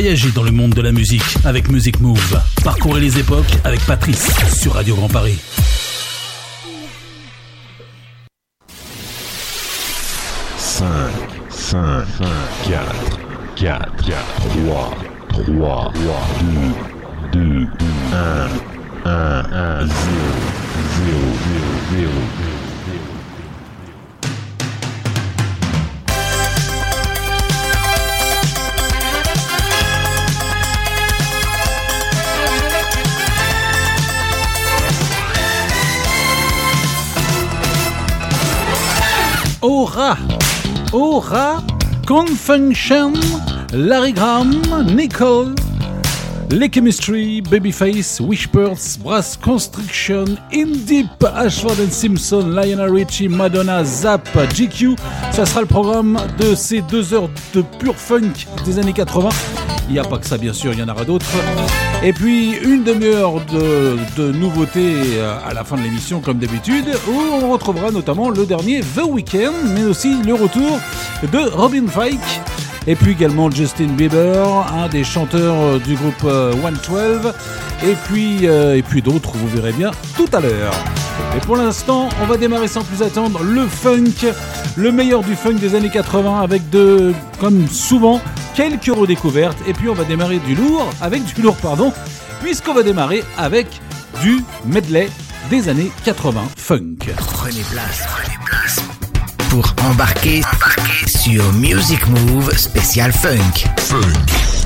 Voyagez dans le monde de la musique avec Music Move. Parcourez les époques avec Patrice sur Radio Grand Paris. Cinq, cinq, quatre, quatre, trois, trois, deux, deux, un, un, un, zéro, zéro, zéro, zéro. Aura, Aura, Confunction, Larry Graham, Nicole, Les Chemistry, Babyface, Wishbirds, Brass Constriction, In Deep, Ashford and Simpson, Lionel Richie, Madonna, Zap, GQ. Ça sera le programme de ces deux heures de pur funk des années 80. Il n'y a pas que ça, bien sûr, il y en aura d'autres. Et puis une demi-heure de, nouveautés euh, à la fin de l'émission, comme d'habitude, où on retrouvera notamment le dernier The Weeknd, mais aussi le retour de Robin Fike. Et puis également Justin Bieber, un des chanteurs euh, du groupe 112. Euh, et puis, et puis d'autres, vous verrez bien tout à l'heure. Et pour l'instant, on va démarrer sans plus attendre le funk, le meilleur du funk des années 80 avec de, comme souvent, quelques redécouvertes et puis on va démarrer du lourd avec du lourd pardon puisqu'on va démarrer avec du medley des années 80 funk. Prenez place, prenez place pour embarquer, sur Music Move spécial funk. Funk.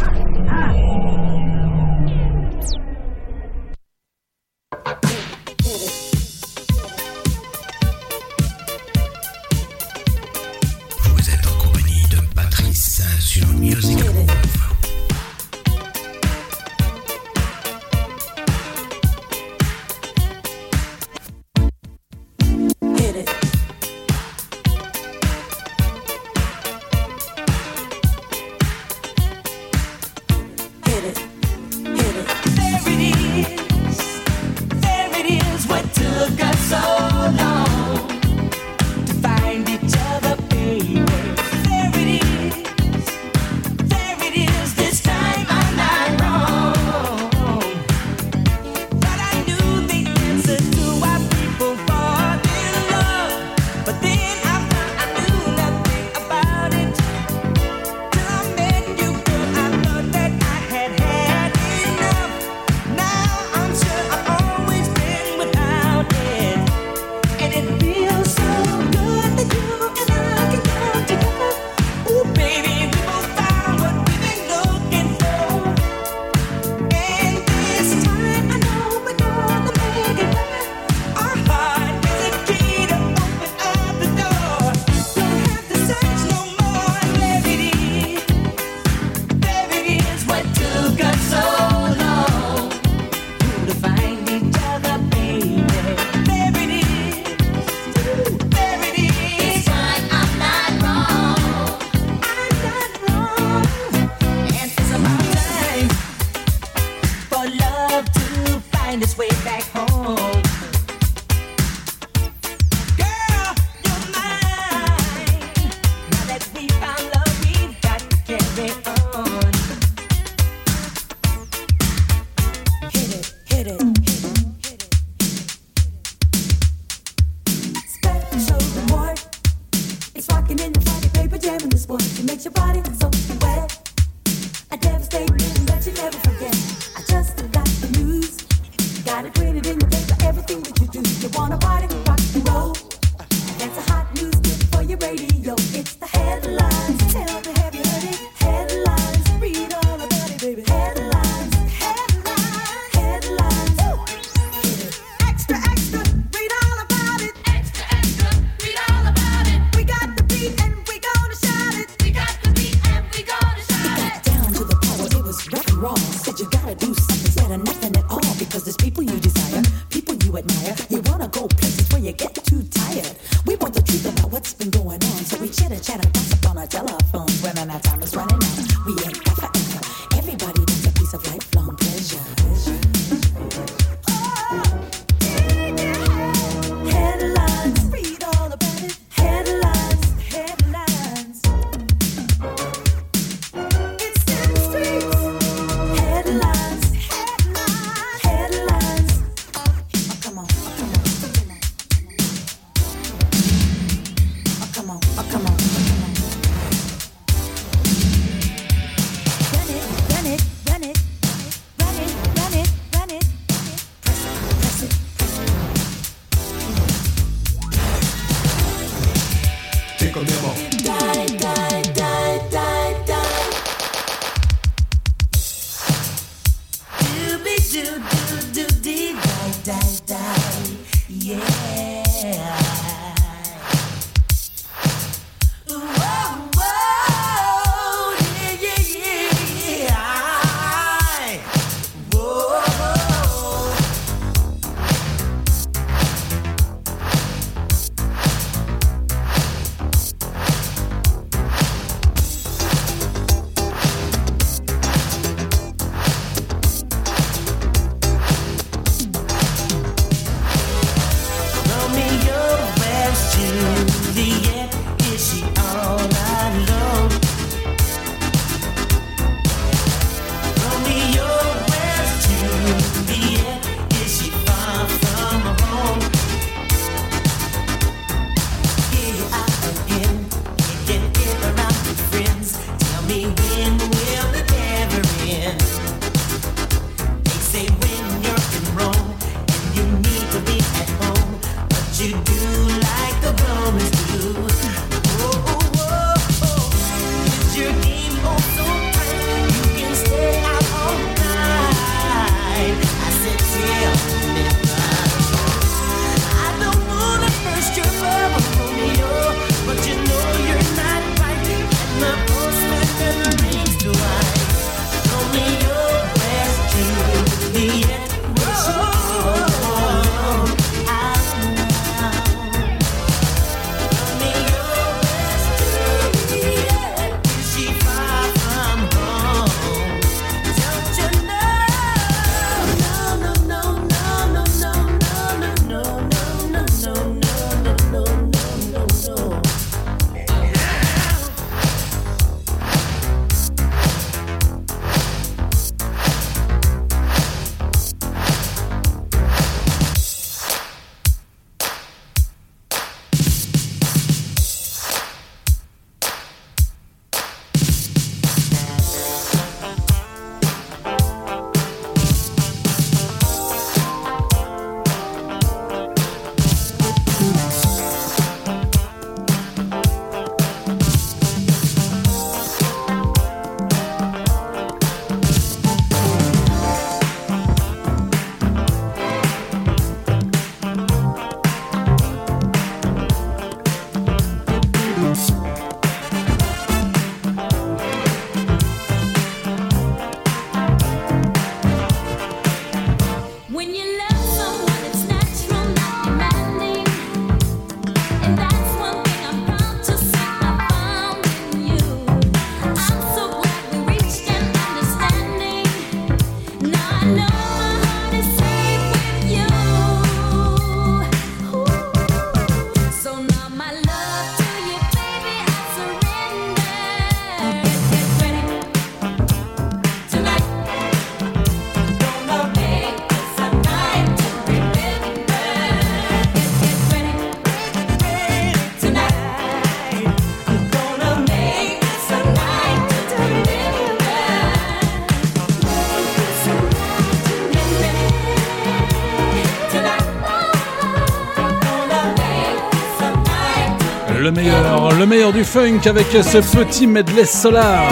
Le meilleur du funk avec ce petit medley solar.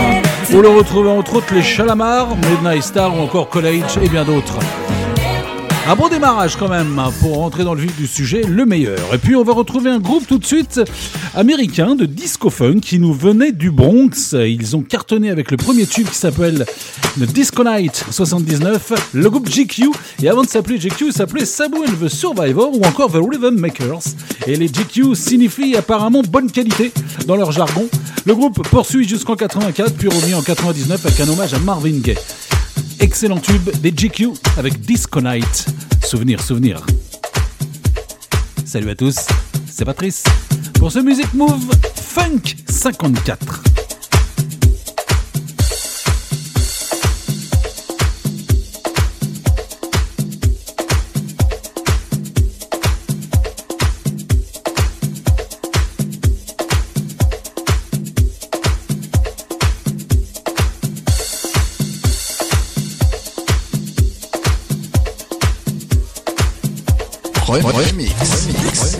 Où le retrouve entre autres les Chalamar, Midnight Star ou encore College et bien d'autres. Un bon démarrage quand même pour rentrer dans le vif du sujet, le meilleur. Et puis on va retrouver un groupe tout de suite américain de disco funk qui nous venait du Bronx. Ils ont cartonné avec le premier tube qui s'appelle The Disco Night 79, le groupe GQ. Et avant de s'appeler GQ, il s'appelait Sabu and the Survivor ou encore The Rhythm Makers. Et les GQ signifient apparemment bonne qualité dans leur jargon. Le groupe poursuit jusqu'en 84 puis revient en 99 avec un hommage à Marvin Gaye. Excellent tube des GQ avec Disco Night. Souvenir, souvenir. Salut à tous, c'est Patrice pour ce Music Move Funk 54. Remix, remix,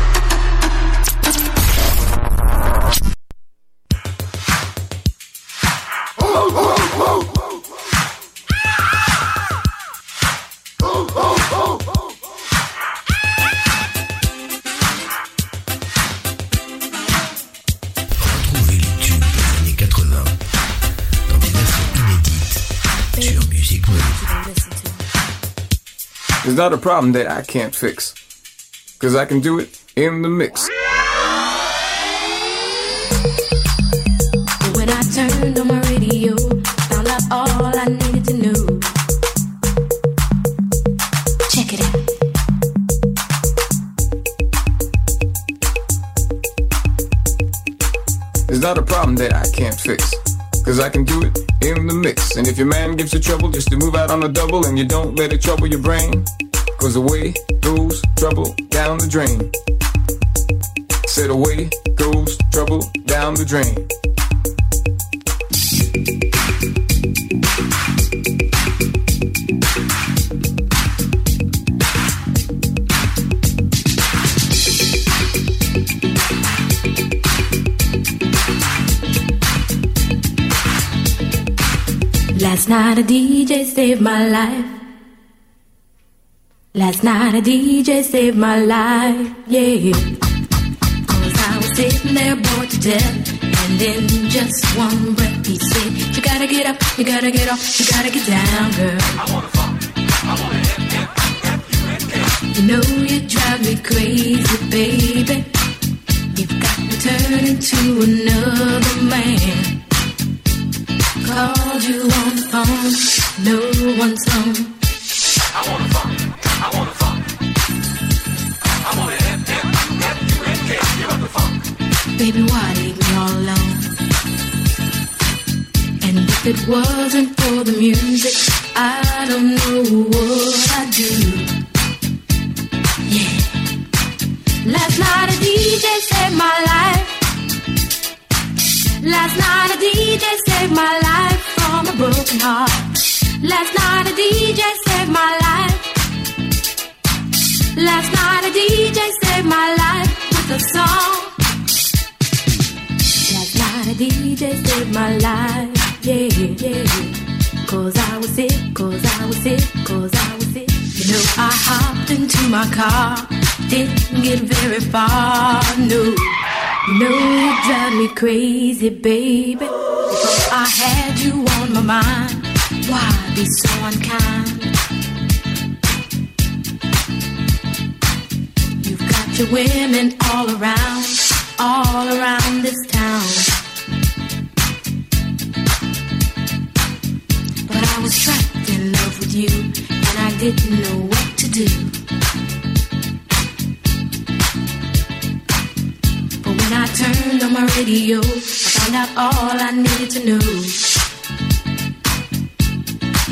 Not a problem that I can't fix. Cause I can do it in the mix. When I turned on my radio, found out all I needed to know. Check it out. It's not a problem that I can't fix. Cause I can do it in the mix. And if your man gives you trouble, just to move out on a double and you don't let it trouble your brain. Cause away goes trouble down the drain. Said away goes trouble down the drain. Last night a DJ saved my life. Last night a DJ saved my life, yeah. Cause I was sitting there bored to death. And in just one breath he said, You gotta get up, you gotta get off, you gotta get down, girl. I wanna fuck, I wanna F, F, F, U, N, K. You know you drive me crazy, baby. You've got me turning to another man called you on the phone, no one's home. Baby, why leave me all alone? And if it wasn't for the music, I don't know what I'd do. DJ saved my life. Yeah, yeah. Cause I was sick, cause I was sick, cause I was sick. You know, I hopped into my car, didn't get very far, no. You know you drive me crazy, baby. Because I had you on my mind. Why be so unkind? You've got your women all around, all around this town. With you, and I didn't know what to do. But when I turned on my radio, I found out all I needed to know.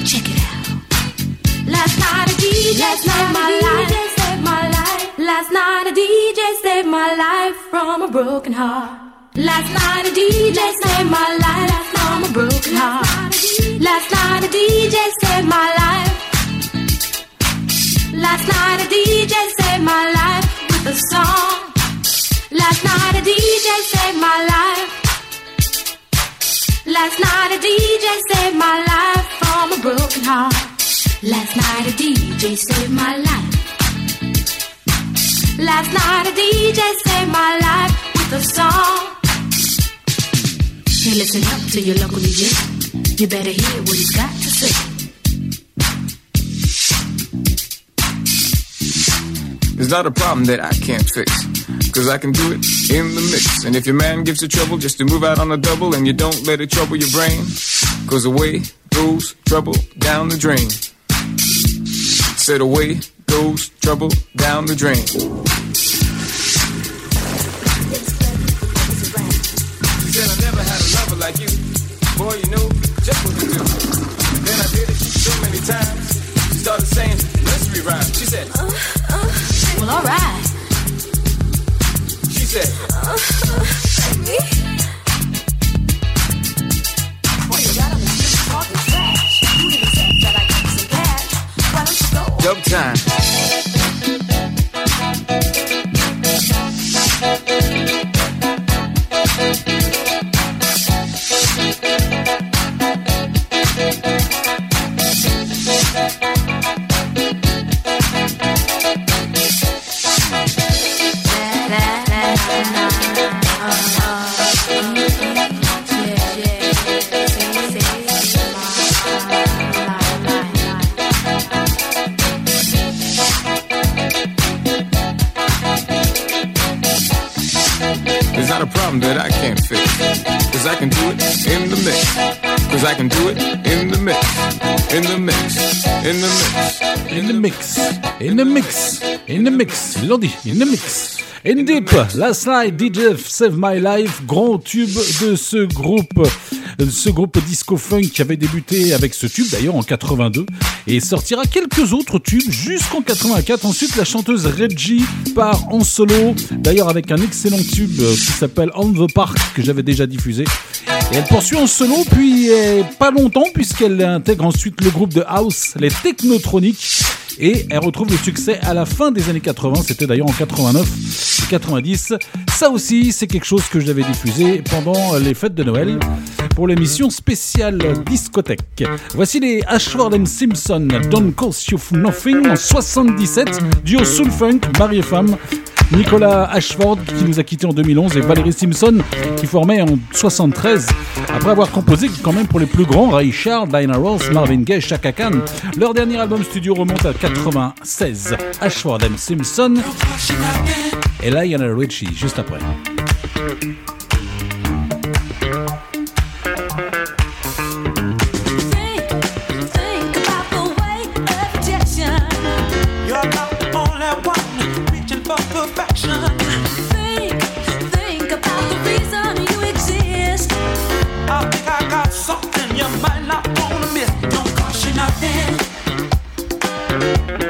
Check it out. Last night a DJ saved my life. Saved my life. Last night a DJ saved my life from a broken heart. Last night a DJ saved my life from a broken heart. Last night a DJ saved my life. Last night a DJ saved my life with a song. Last night a DJ saved my life. Last night a DJ saved my life from a broken heart. Last night a DJ saved my life. Last night a DJ saved my life with a song. Hey, listen up to your local DJ. You better hear what he's got to say. It's not a problem that I can't fix. Cause I can do it in the mix. And if your man gives you trouble just to move out on a double and you don't let it trouble your brain, cause away goes trouble down the drain. Said away goes trouble down the drain. She said I never had a lover like you. Boy, you know just what to do. Then I did it so many times. She started saying nursery rhymes. She said, uh, uh, Well, alright. she said, Boy, you got on the street talking trash. Who even said that I got some cash. Why don't you go? dub time. Cause I can do it in the mix. Cause I can do it in the mix. In the mix. In the mix. In the mix, in the mix, in the mix, ils in the mix. In Deep, Last Night, DJ Save My Life, grand tube de ce groupe, ce groupe disco funk qui avait débuté avec ce tube d'ailleurs en 82 et sortira quelques autres tubes jusqu'en 84. Ensuite, la chanteuse Reggie part en solo, d'ailleurs avec un excellent tube qui s'appelle On the Park que j'avais déjà diffusé. Elle poursuit en solo, puis euh, pas longtemps, puisqu'elle intègre ensuite le groupe de House, les Technotronics. Et elle retrouve le succès à la fin des années 80, c'était d'ailleurs en 89 et 90. Ça aussi, c'est quelque chose que j'avais diffusé pendant les fêtes de Noël pour l'émission spéciale discothèque. Voici les Ashford and Simpson, Don't Cost You Nothing en 77, duo soul funk, mari et femme. Nicolas Ashford qui nous a quittés en 2011 et Valérie Simpson qui formait en 73 après avoir composé quand même pour les plus grands Ray Charles, Diana Ross, Marvin Gaye, Chaka Khan. Leur dernier album studio remonte à 96. Ashford and Simpson et Lionel Richie juste après. Don't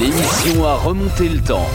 L'émission a remonté le temps.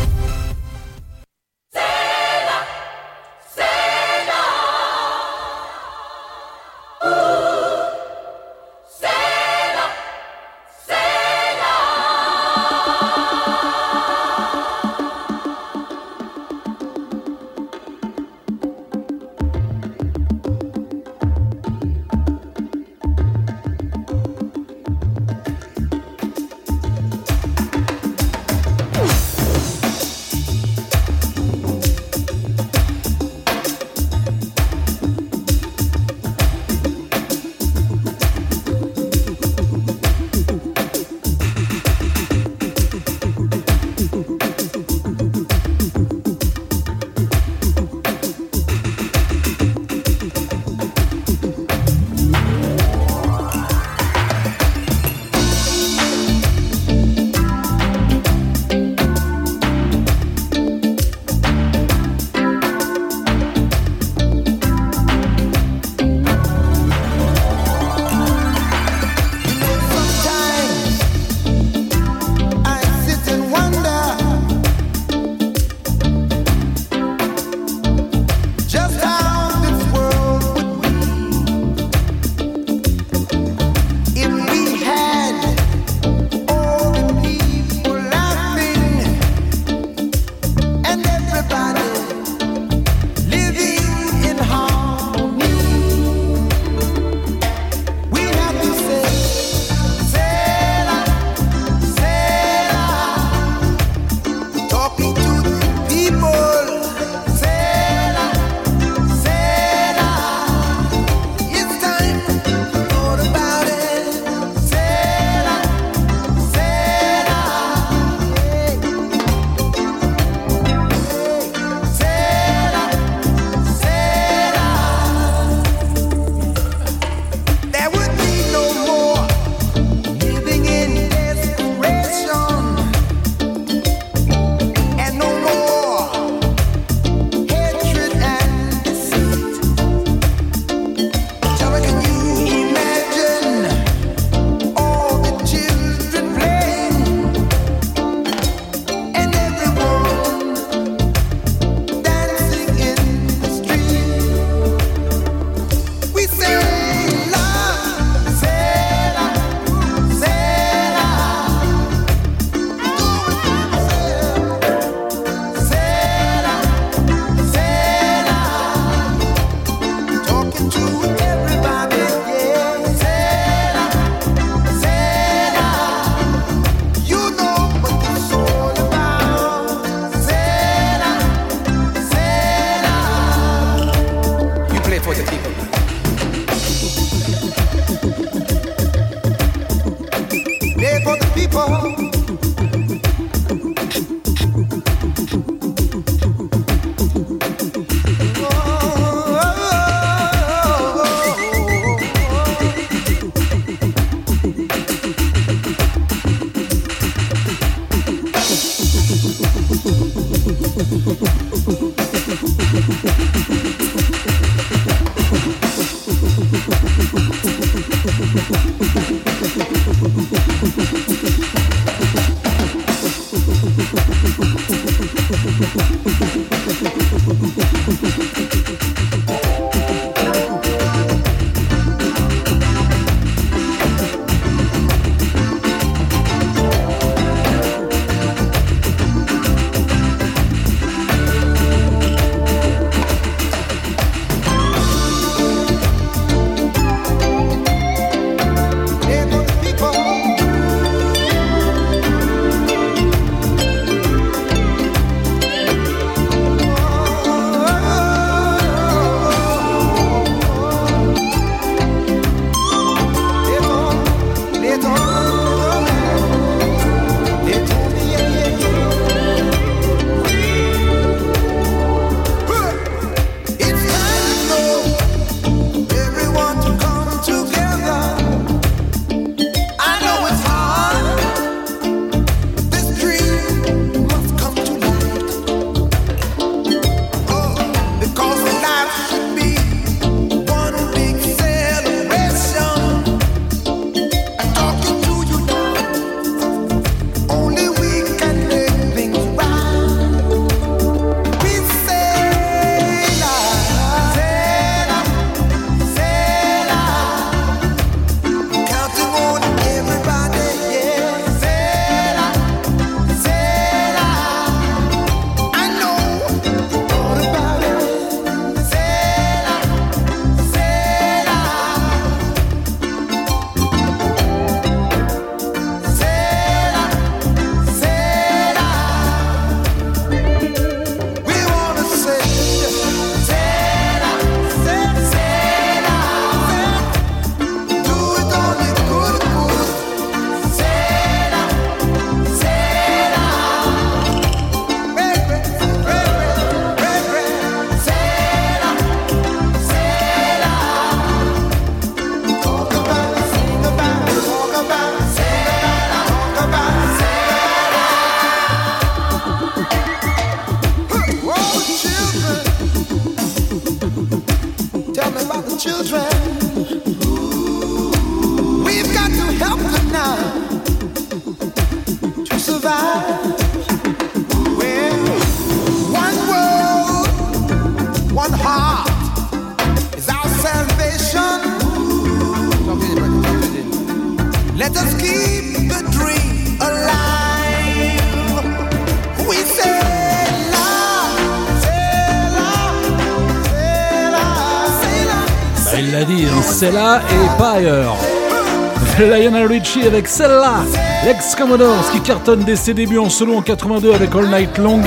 Lionel Richie avec celle-là, l'ex-Commodores qui cartonne dès ses débuts en solo en 82 avec All Night Long,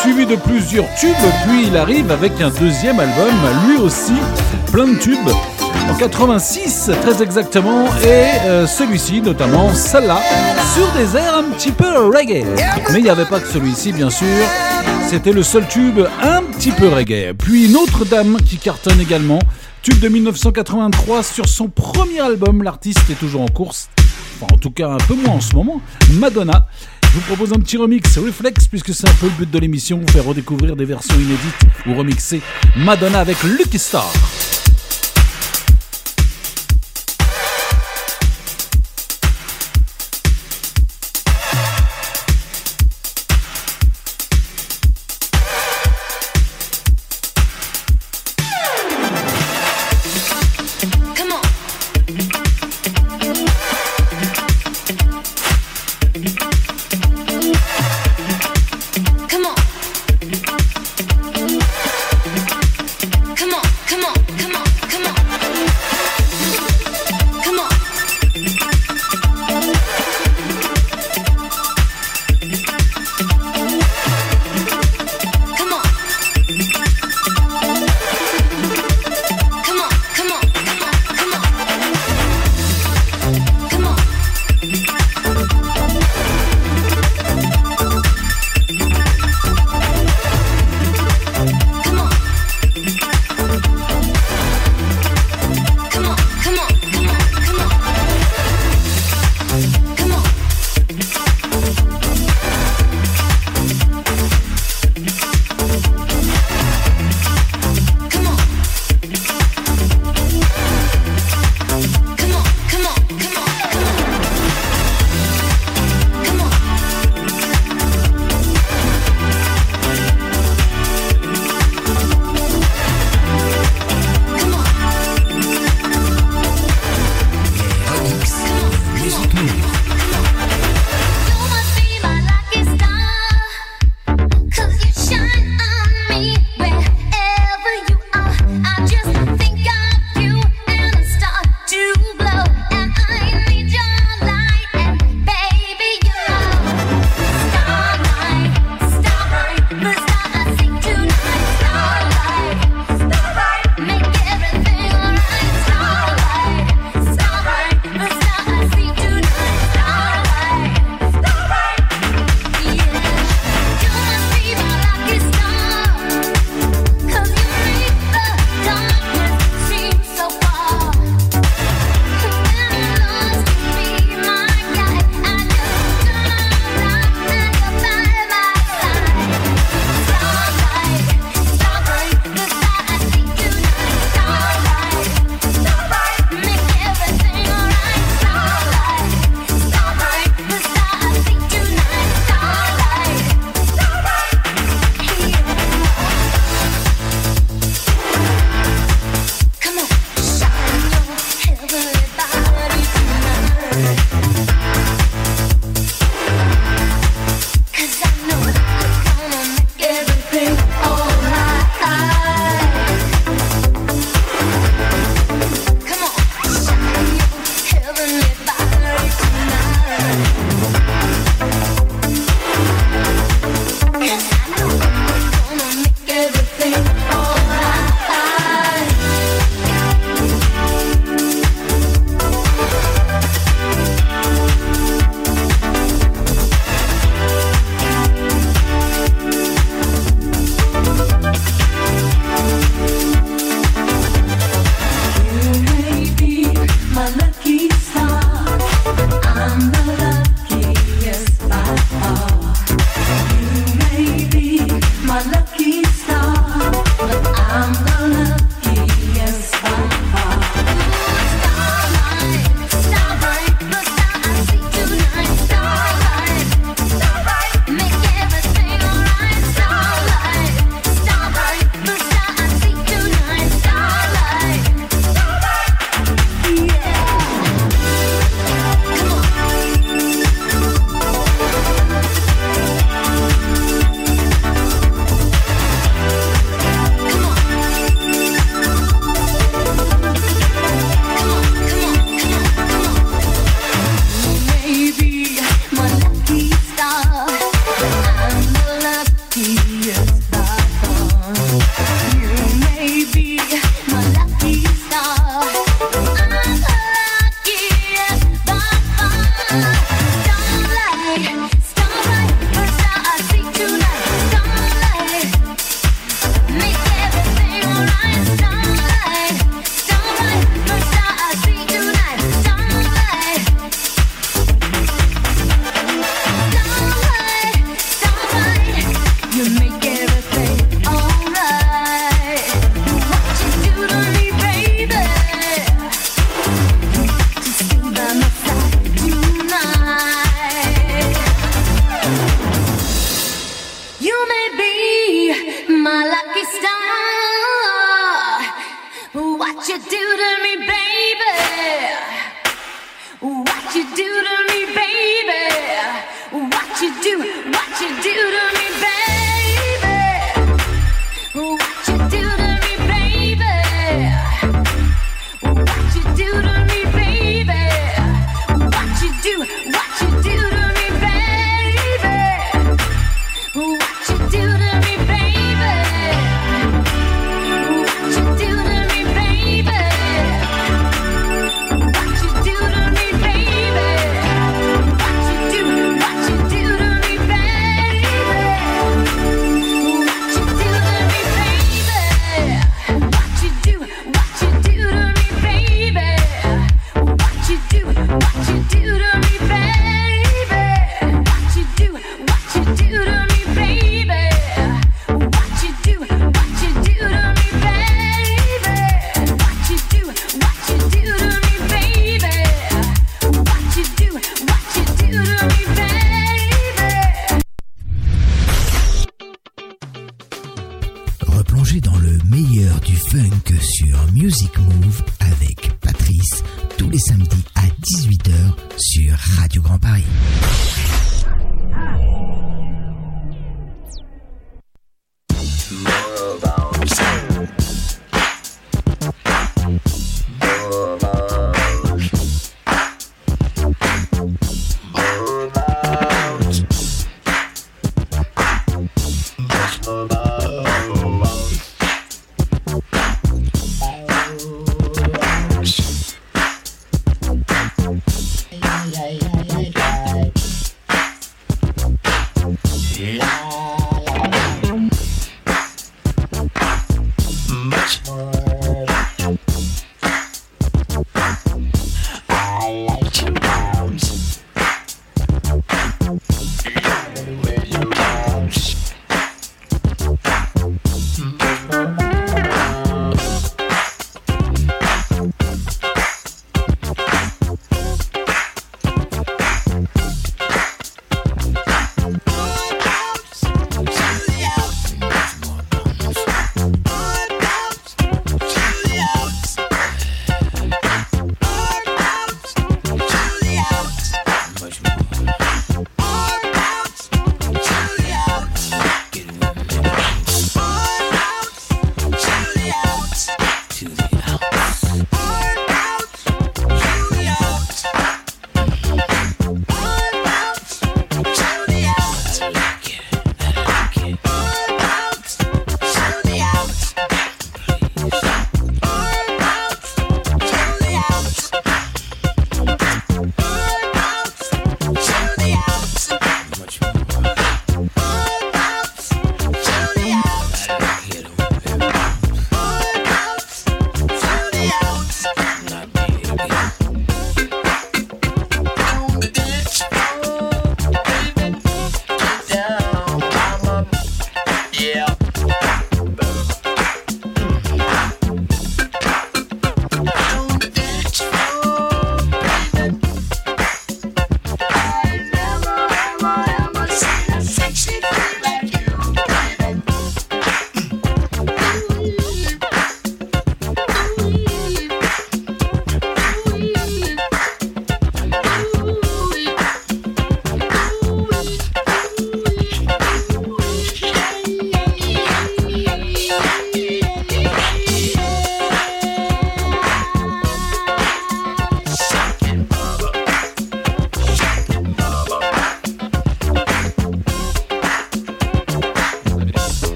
suivi de plusieurs tubes, puis il arrive avec un deuxième album, lui aussi plein de tubes, en 86 très exactement, et euh, celui-ci notamment, celle-là, sur des airs un petit peu reggae. Mais il n'y avait pas que celui-ci bien sûr, c'était le seul tube un petit peu reggae. Puis Notre-Dame qui cartonne également, tube de 1983 sur son premier premier album, l'artiste est toujours en course, en tout cas un peu moins en ce moment, Madonna. Je vous propose un petit remix Reflex puisque c'est un peu le but de l'émission, vous faire redécouvrir des versions inédites ou remixer Madonna avec Lucky Star.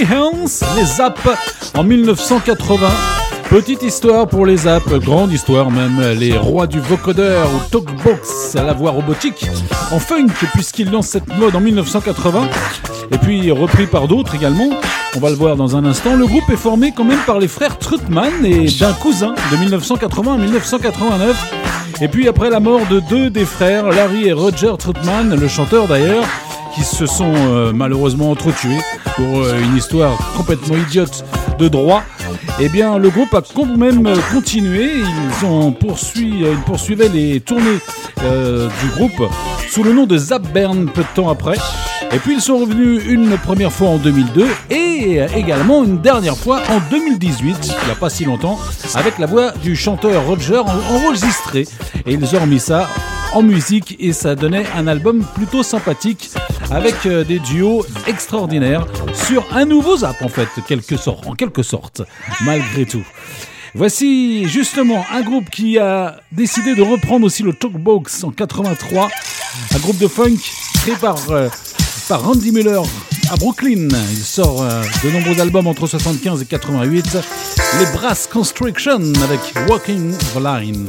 Les Zaps en 1980. Petite histoire pour les Zaps, grande histoire même, les rois du vocodeur ou talkbox à la voix robotique en funk puisqu'ils lancent cette mode en 1980 et puis repris par d'autres également. On va le voir dans un instant. Le groupe est formé quand même par les frères Trutman et d'un cousin de 1980 à 1989. Et puis après la mort de deux des frères, Larry et Roger Trutman, le chanteur d'ailleurs, qui se sont euh, malheureusement entretués pour euh, une histoire complètement idiote de droit. Eh bien, le groupe a quand même euh, continué. Ils ont poursuivi, ils poursuivaient les tournées euh, du groupe sous le nom de Zapburn peu de temps après. Et puis ils sont revenus une première fois en 2002 et également une dernière fois en 2018, il n'y a pas si longtemps, avec la voix du chanteur Roger en- enregistrée. Et ils ont remis ça en musique et ça donnait un album plutôt sympathique avec euh, des duos extraordinaires sur un nouveau zap en fait, quelque sorte, en quelque sorte, malgré tout. Voici justement un groupe qui a décidé de reprendre aussi le Talkbox en 83, un groupe de funk créé par, euh, Randy Miller à Brooklyn. Il sort euh, de nombreux albums entre 75 et 88, les Brass Constriction avec Walking the Line.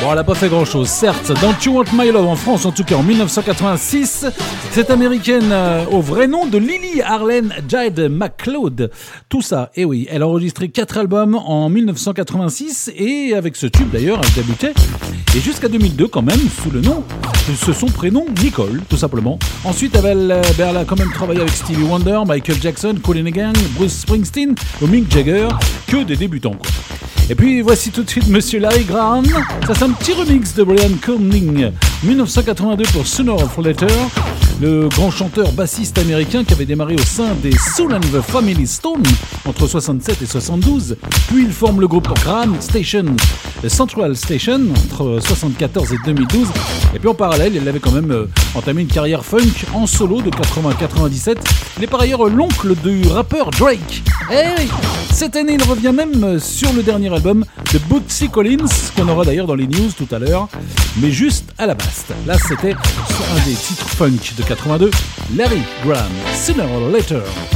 Bon, elle n'a pas fait grand chose, certes. Dans You Want My Love en France, en tout cas en 1986, cette américaine euh, au vrai nom de Lily Arlen Jade McCloud. Tout ça, et oui, elle a enregistré 4 albums en 1986 et avec ce tube d'ailleurs, elle débutait. Et jusqu'à 2002 quand même, sous le nom de son prénom, Nicole, tout simplement. Ensuite, elle, ben, elle a quand même travaillé avec Stevie Wonder, Michael Jackson, the Gang, Bruce Springsteen Mick Jagger, que des débutants. Et puis voici tout de suite Monsieur Larry Graham. Ça c'est un petit remix de Brian Conning, 1982 pour Sooner or Later, le grand chanteur bassiste américain qui avait démarré au sein des Soul and the Family Stone entre 67 et 72. Puis il forme le groupe Graham Station, Central Station entre 74 et 2012. Et puis en parallèle, il avait quand même euh, entamé une carrière funk en solo de 80 à 97. Il est par ailleurs l'oncle du rappeur Drake. Eh oui, cette année, il revient même sur le dernier album de Bootsy Collins, qu'on aura d'ailleurs dans les news tout à l'heure, mais juste à la basse. Là, c'était un des titres funk de 82, Larry Graham, Sooner or Later.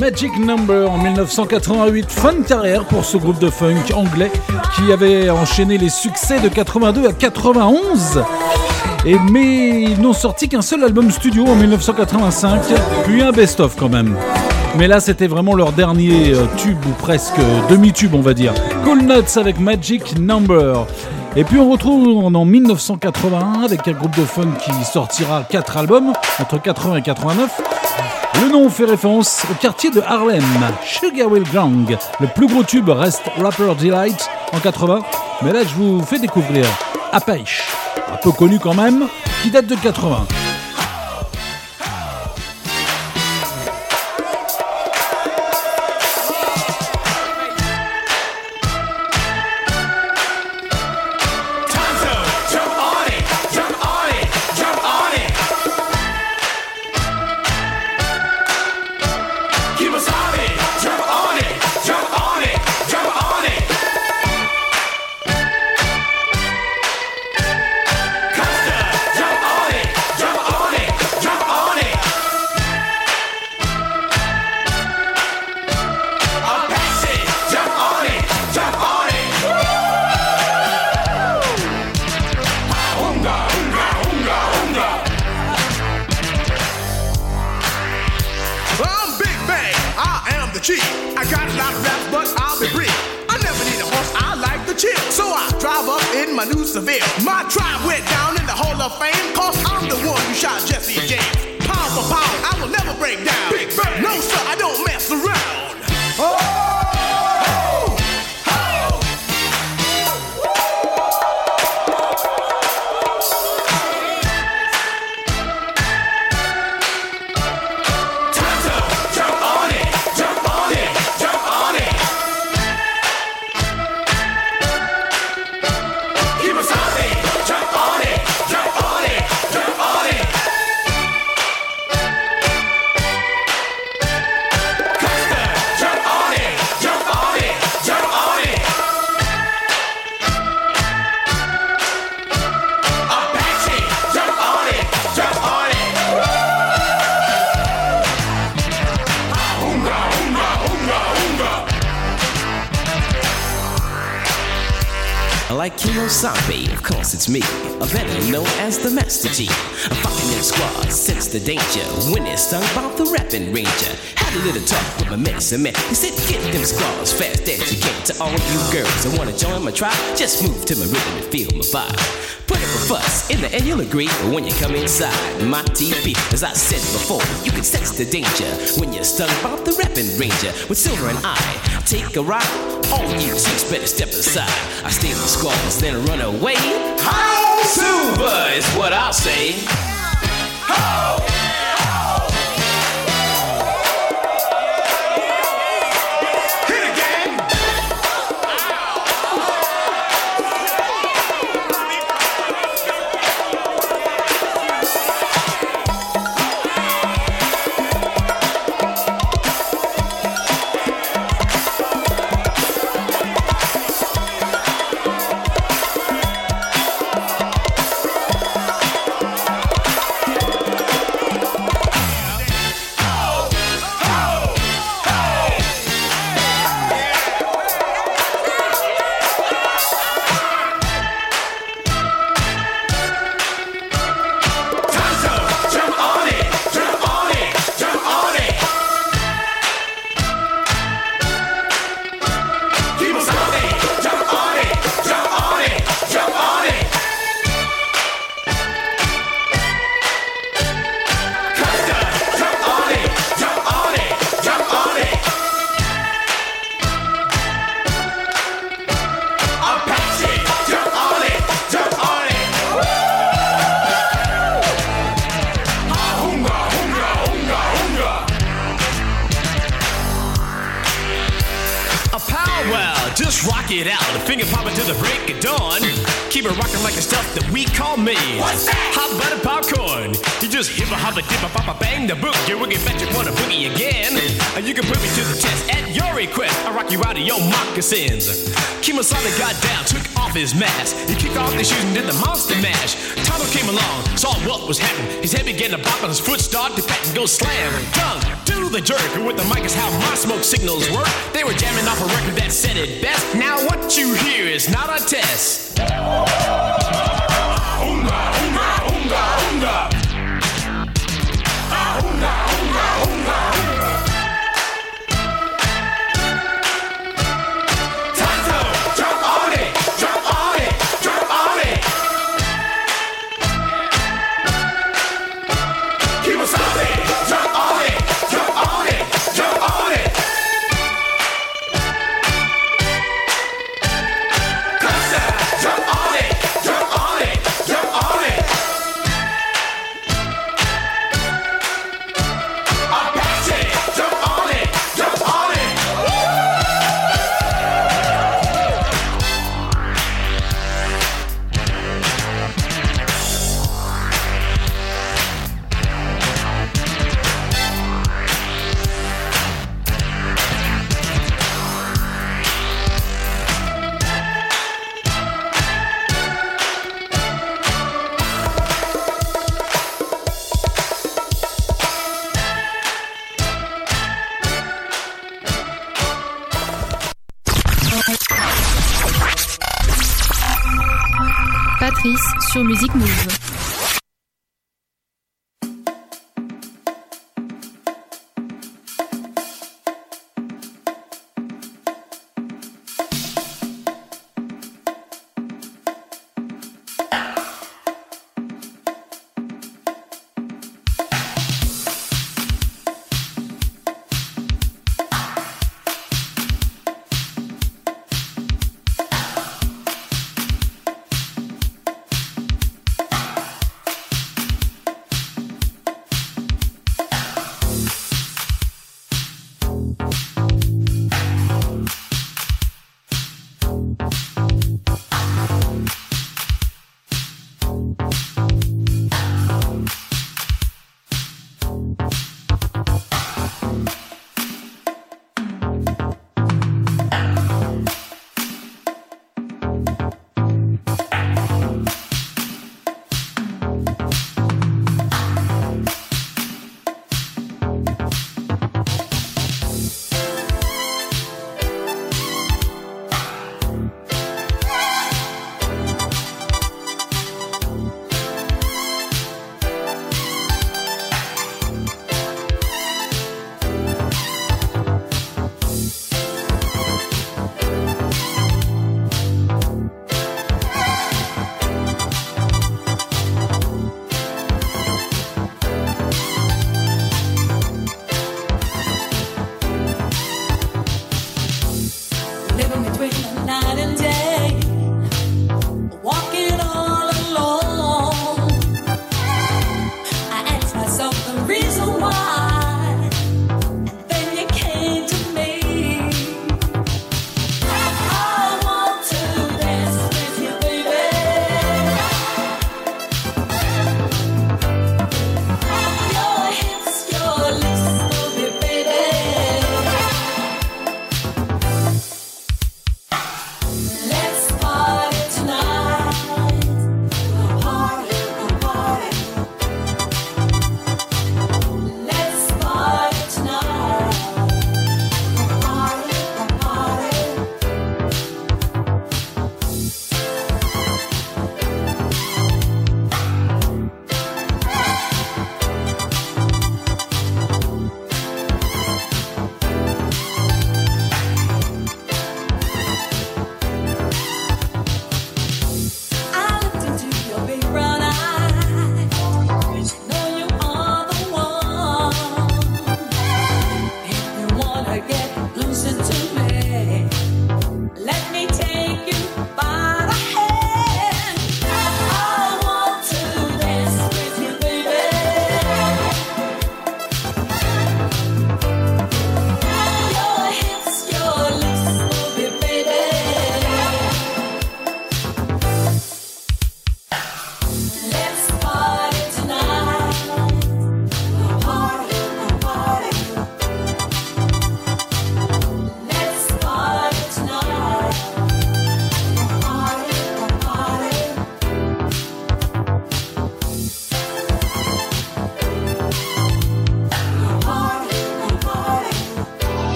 Magic Number en 1988. Fin de carrière pour ce groupe de funk anglais qui avait enchaîné les succès de 82 à 91. Et mais ils n'ont sorti qu'un seul album studio en 1985, puis un best-of quand même. Mais là, c'était vraiment leur dernier euh, tube, ou presque euh, demi-tube, on va dire. Cool Nuts avec Magic Number. Et puis on retrouve en 1981 avec un groupe de funk qui sortira 4 albums, entre 80 et 89. Le nom fait référence au quartier de Harlem, Sugarville Gang. Le plus gros tube reste Rapper Delight en 80, mais là je vous fais découvrir Apache, un peu connu quand même, qui date de 80. I am the chief. I got a lot of raps, but I'll be brief. I never need a horse, I like the chill. So I drive up in my new Seville. My tribe went down in the Hall of Fame, cause I'm the one who shot Jesse James. Pound for pound, I will never break down. Big Bang. No, sir, I don't mess around. Oh! Of course it's me, a better known as the Master G. I'm fucking them squads, sense the danger. When it's stung the rapping ranger. Had a little talk with my medicine man. He said, get them squads fast as you can. To all you girls that wanna join my tribe, just move to my rhythm and feel my vibe. Put up a fuss, in the end you'll agree. But when you come inside my TV, as I said before, you can sense the danger when you're stung by the rapping ranger. With Silver and I, take a ride. All you chicks better step aside. I steal the squalls, then run away. How Silver is what I'll say. Tonto, smoke signals work. They were jamming off a record that said it best. Patrice sur Musique Move.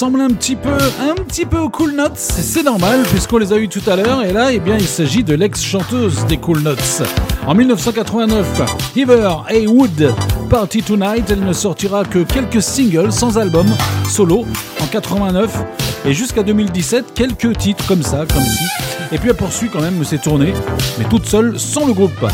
Ressemble un petit peu, un petit peu aux Cool Notes. C'est normal puisqu'on les a eu tout à l'heure. Et là, eh bien, il s'agit de l'ex-chanteuse des Cool Notes. En 1989, Heather Haywood Party Tonight, elle ne sortira que quelques singles sans album solo en 89 et jusqu'à 2017 quelques titres comme ça, comme ci. Et puis elle poursuit quand même ses tournées, mais toute seule sans le groupe.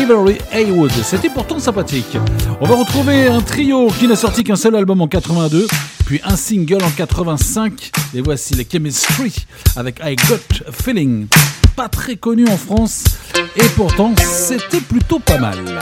Avery Haywood, c'était pourtant sympathique. On va retrouver un trio qui n'a sorti qu'un seul album en 82, puis un single en 85. Et voici les Chemistry avec I Got a Feeling. Pas très connu en France, et pourtant c'était plutôt pas mal.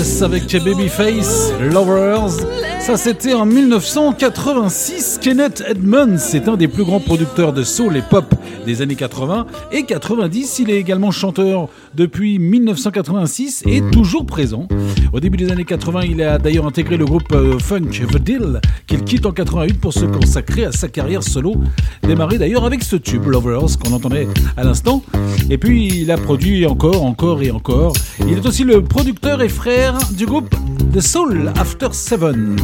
Dallas avec Babyface, Lovers. Ça, c'était en 1986. Kenneth Edmonds est un des plus grands producteurs de soul et pop des années 80 et 90. Il est également chanteur depuis 1986 et mm. toujours présent. Au début des années 80, il a d'ailleurs intégré le groupe euh, Funk The Deal qu'il quitte en 88 pour se consacrer à sa carrière solo, démarrée d'ailleurs avec ce tube Lovers qu'on entendait à l'instant. Et puis il a produit encore, encore et encore. Il est aussi le producteur et frère du groupe The Soul After Seven.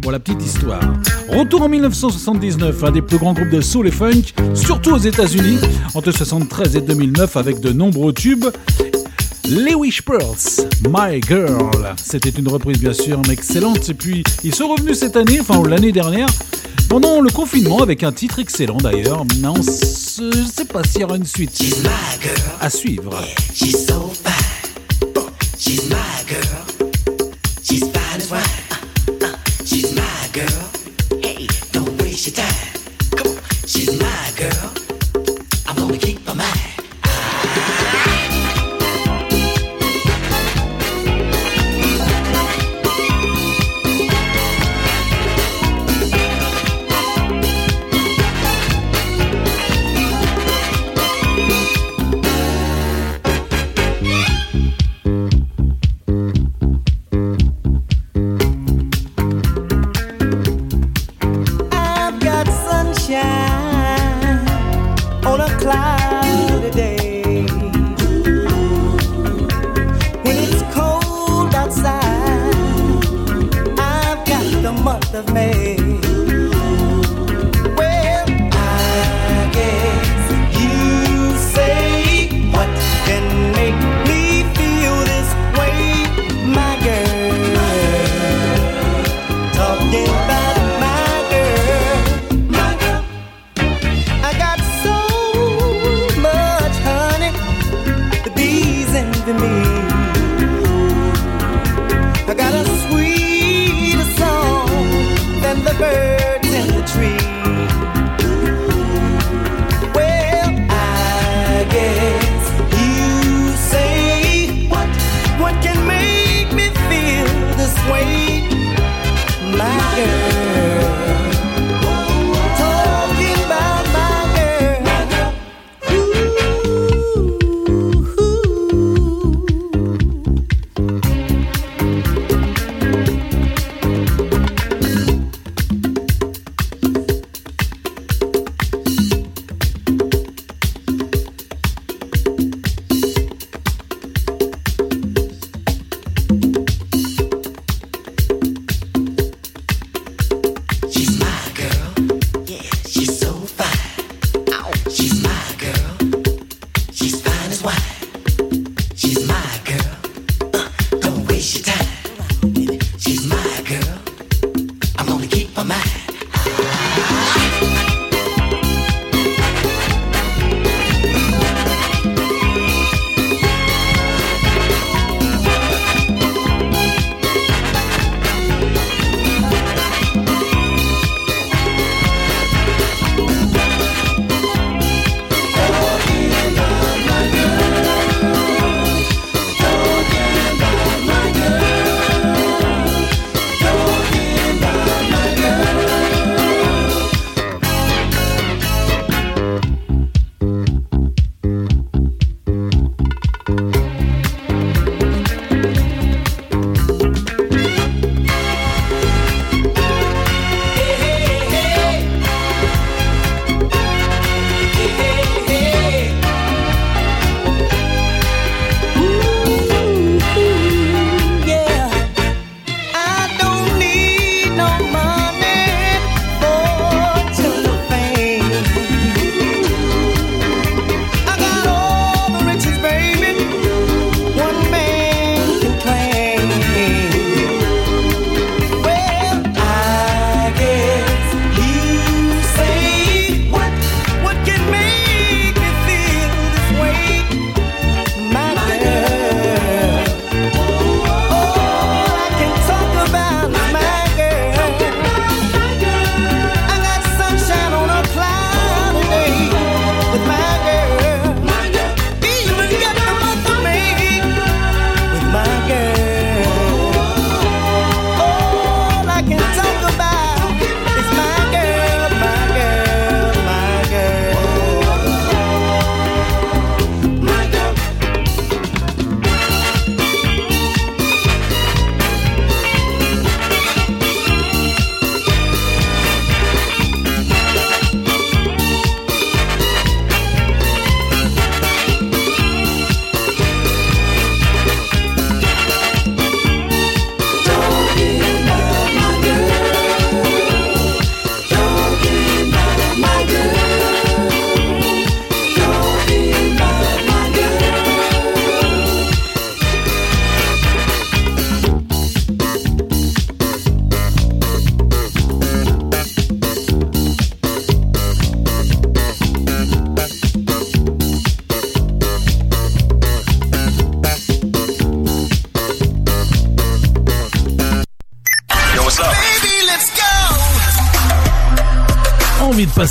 Pour la petite histoire. Retour en 1979, un des plus grands groupes de soul et funk, surtout aux États-Unis, entre 73 et 2009 avec de nombreux tubes. Les Wishpearls, My Girl. C'était une reprise bien sûr, mais excellente. Et puis ils sont revenus cette année, enfin ou l'année dernière, pendant le confinement avec un titre excellent d'ailleurs. Mais on s- je ne sais pas s'il y aura une suite à suivre. She's so fine. She's my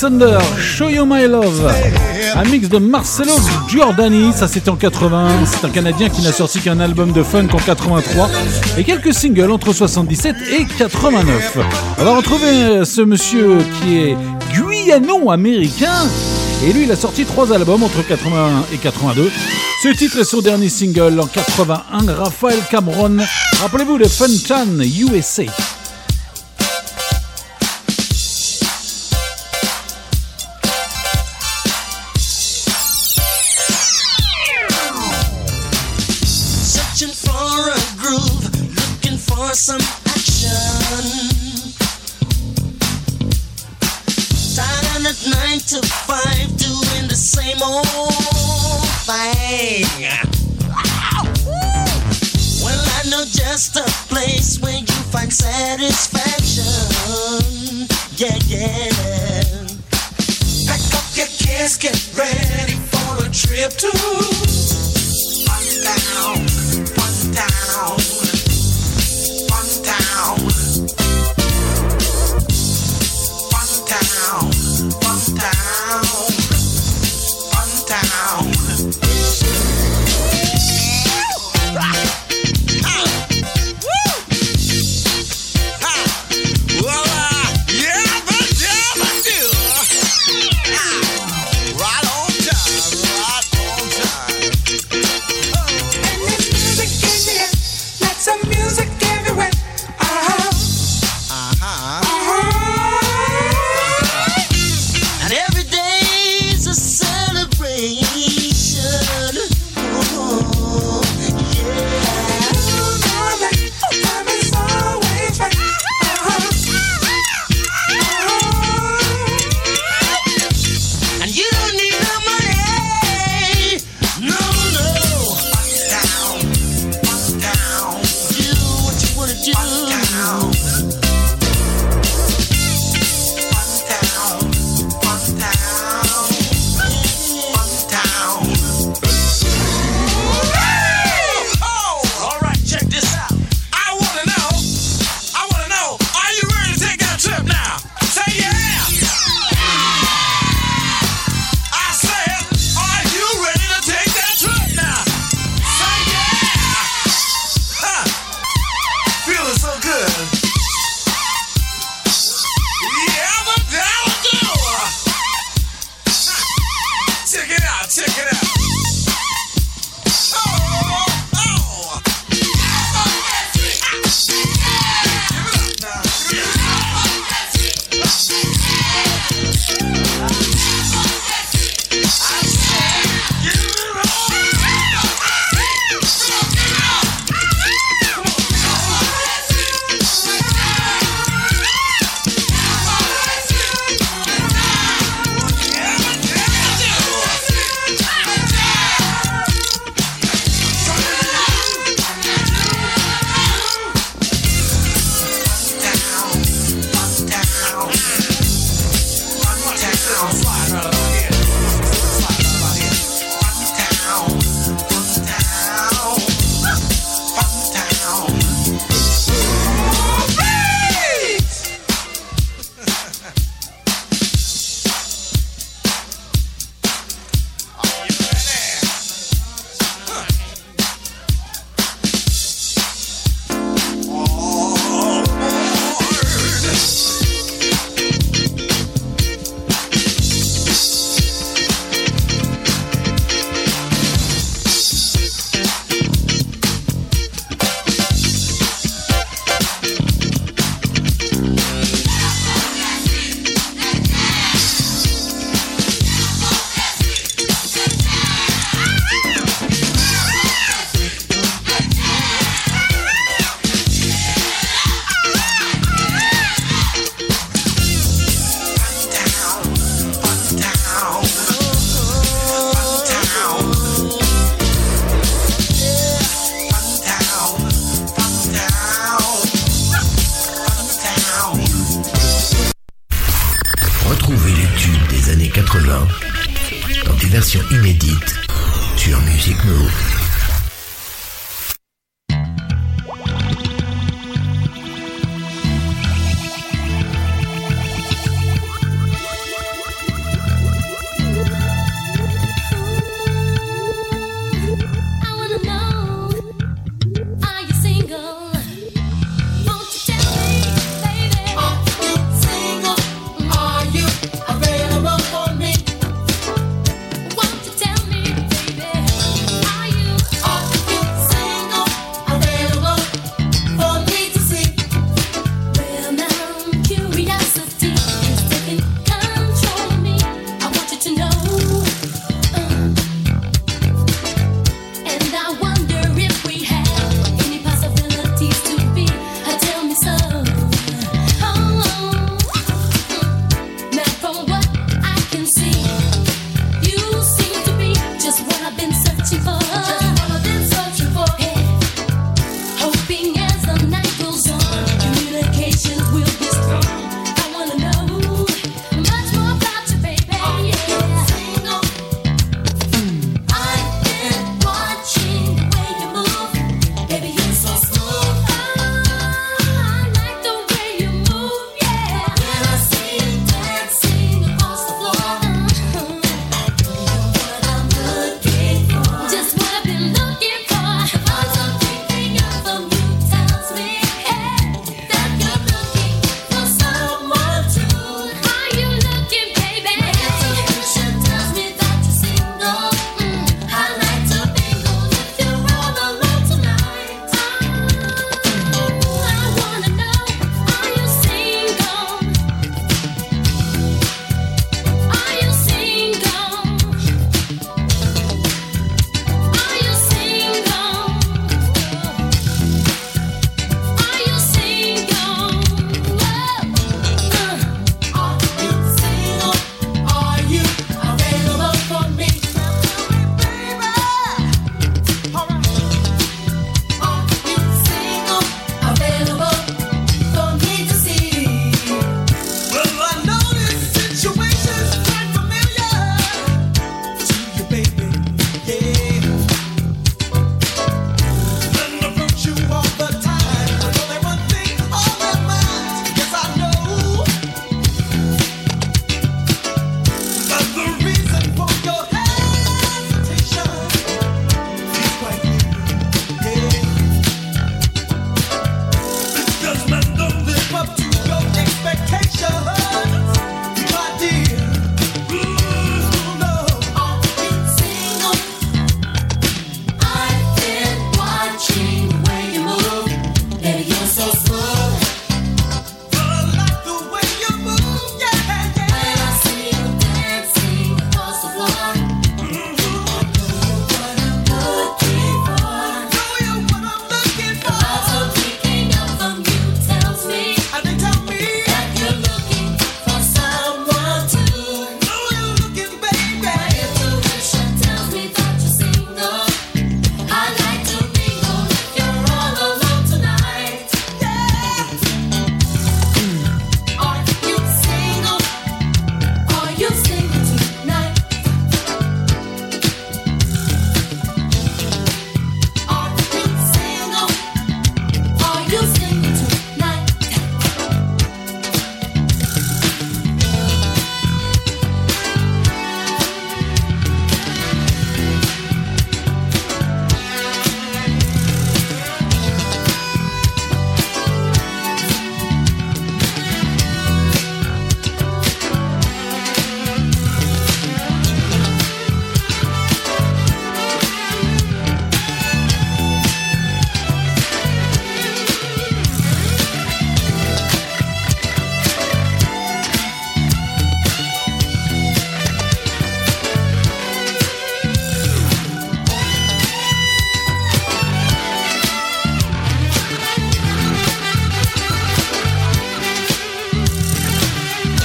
Alexander, Show You My Love, un mix de Marcelo Giordani, ça c'était en 80, c'est un Canadien qui n'a sorti qu'un album de funk en 83 et quelques singles entre 77 et 89. On va retrouver euh, ce monsieur qui est guyano-américain et lui il a sorti trois albums entre 81 et 82. Ce titre est son dernier single en 81, Raphaël Cameron. Rappelez-vous de Fun Chan USA.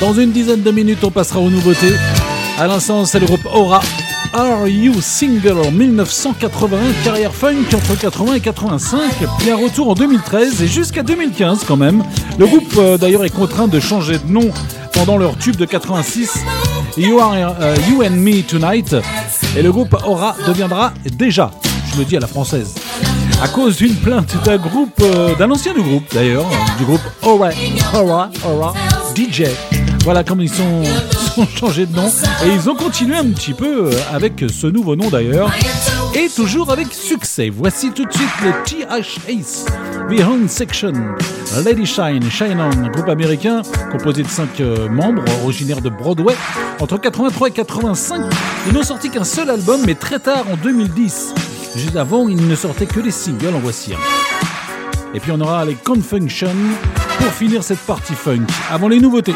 Dans une dizaine de minutes, on passera aux nouveautés. À l'instant, c'est le groupe Aura. Are You Single en 1981, carrière funk entre 80 et 85, puis un retour en 2013 et jusqu'à 2015 quand même. Le groupe euh, d'ailleurs est contraint de changer de nom pendant leur tube de 86, euh, You, and Me Tonight, et le groupe Aura deviendra déjà, je le dis à la française, à cause d'une plainte d'un groupe, euh, d'un ancien du groupe d'ailleurs, du groupe Aura, Aura, Aura, DJ. Voilà comme ils sont, sont changés de nom et ils ont continué un petit peu euh, avec ce nouveau nom d'ailleurs et toujours avec succès. Voici tout de suite le TH Ace, The Horn Section, Lady Shine, Shine On, groupe américain composé de 5 membres originaires de Broadway. Entre 83 et 85, ils n'ont sorti qu'un seul album, mais très tard en 2010. Juste avant, ils ne sortaient que des singles, en voici un. Et puis on aura les Confunction pour finir cette partie funk, avant les nouveautés.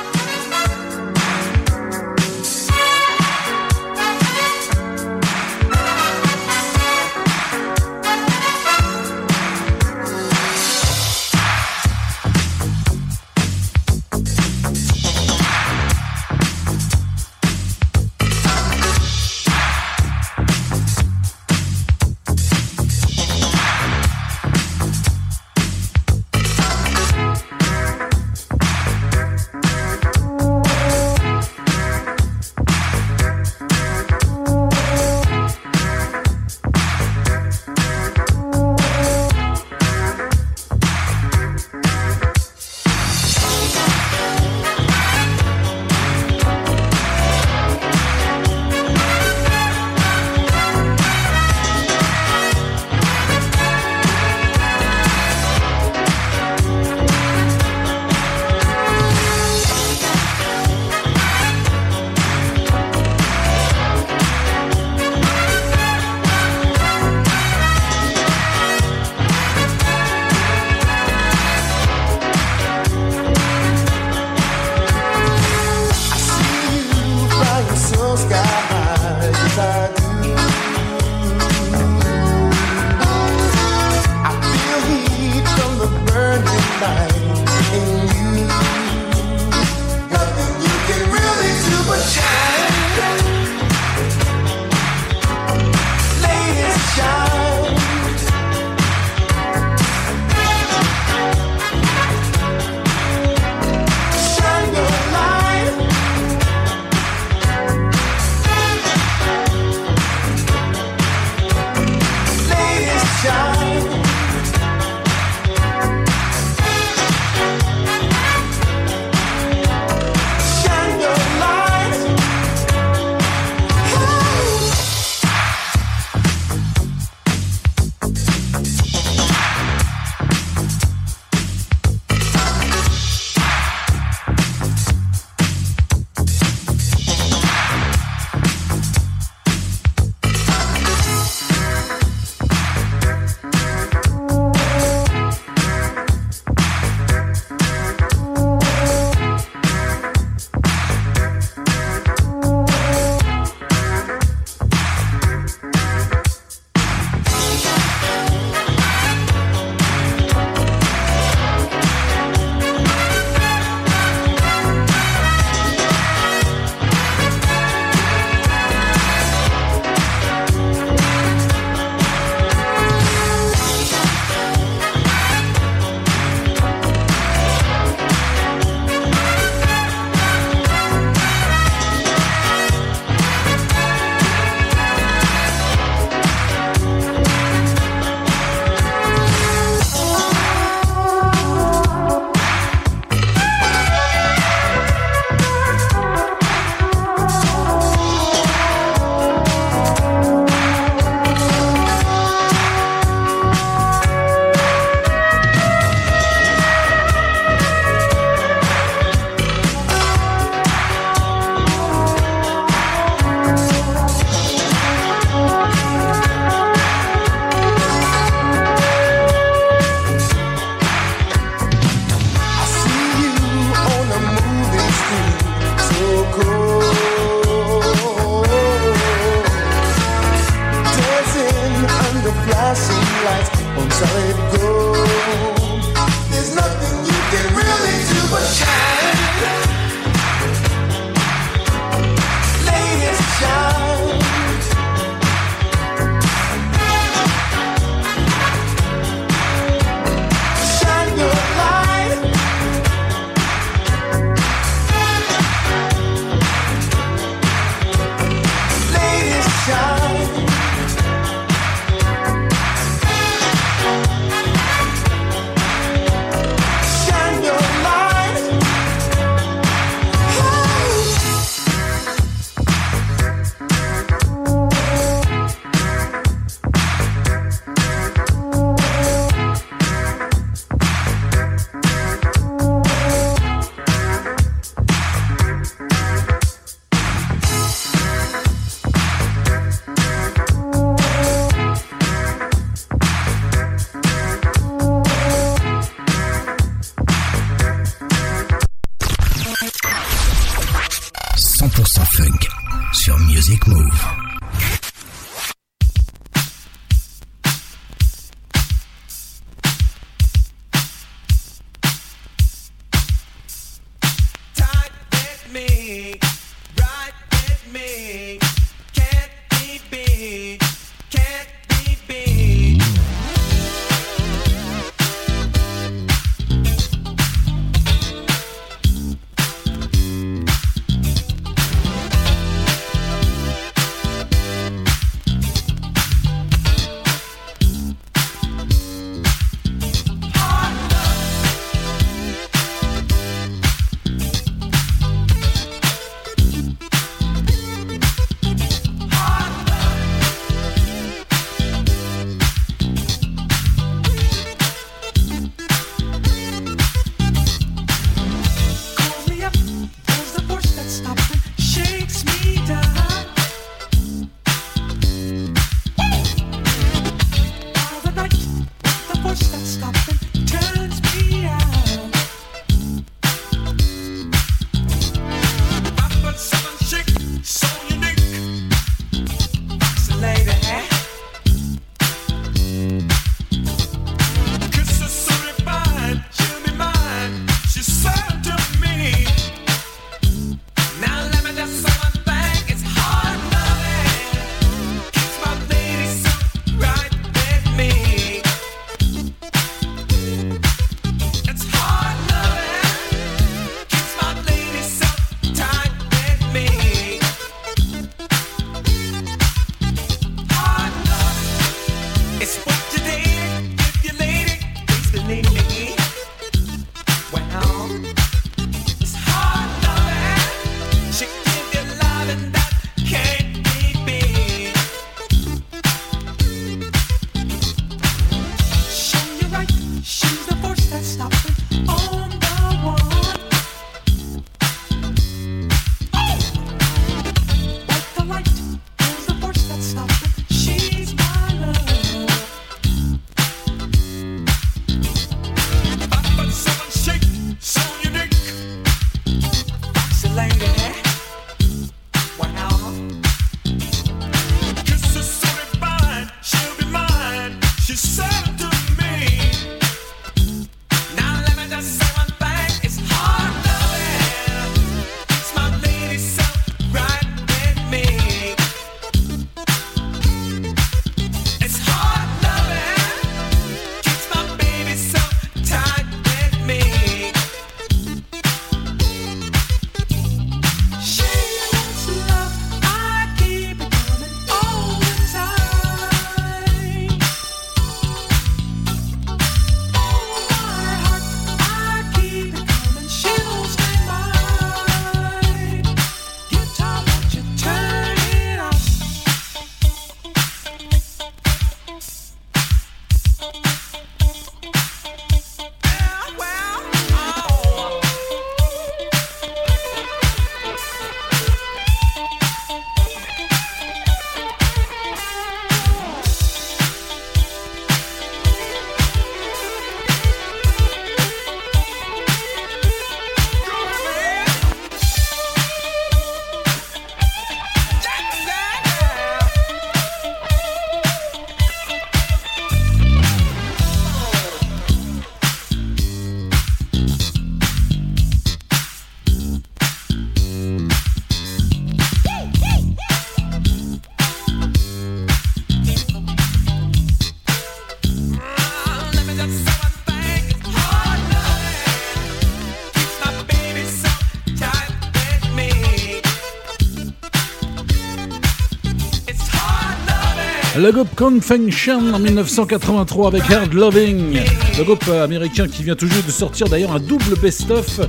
le groupe Confunction en 1983 avec Hard Loving. Le groupe euh, américain qui vient tout juste de sortir d'ailleurs un double best-of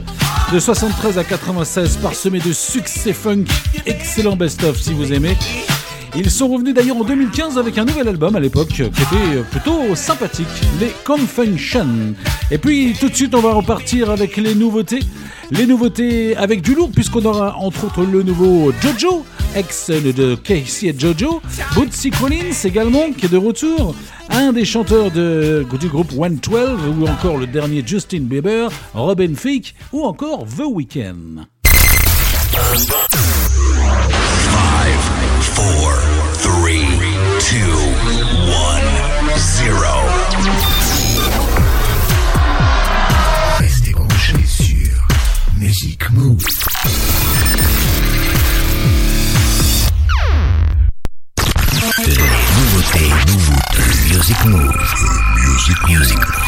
de 73 à 96 parsemé de succès funk. Excellent best-of si vous aimez. Ils sont revenus d'ailleurs en 2015 avec un nouvel album à l'époque euh, qui était euh, plutôt sympathique, les Confunction. Et puis tout de suite on va repartir avec les nouveautés. Les nouveautés avec du lourd puisqu'on aura entre autres le nouveau Jojo, ex de Casey et Jojo, Bootsy Collins également, qui est de retour, un des chanteurs de, du groupe 112, ou encore le dernier Justin Bieber, Robin Thicke, ou encore The Weeknd. 5, 4, 3, 2, 1, 0. Restez branchés sur Music Move. Music Move. Music Move.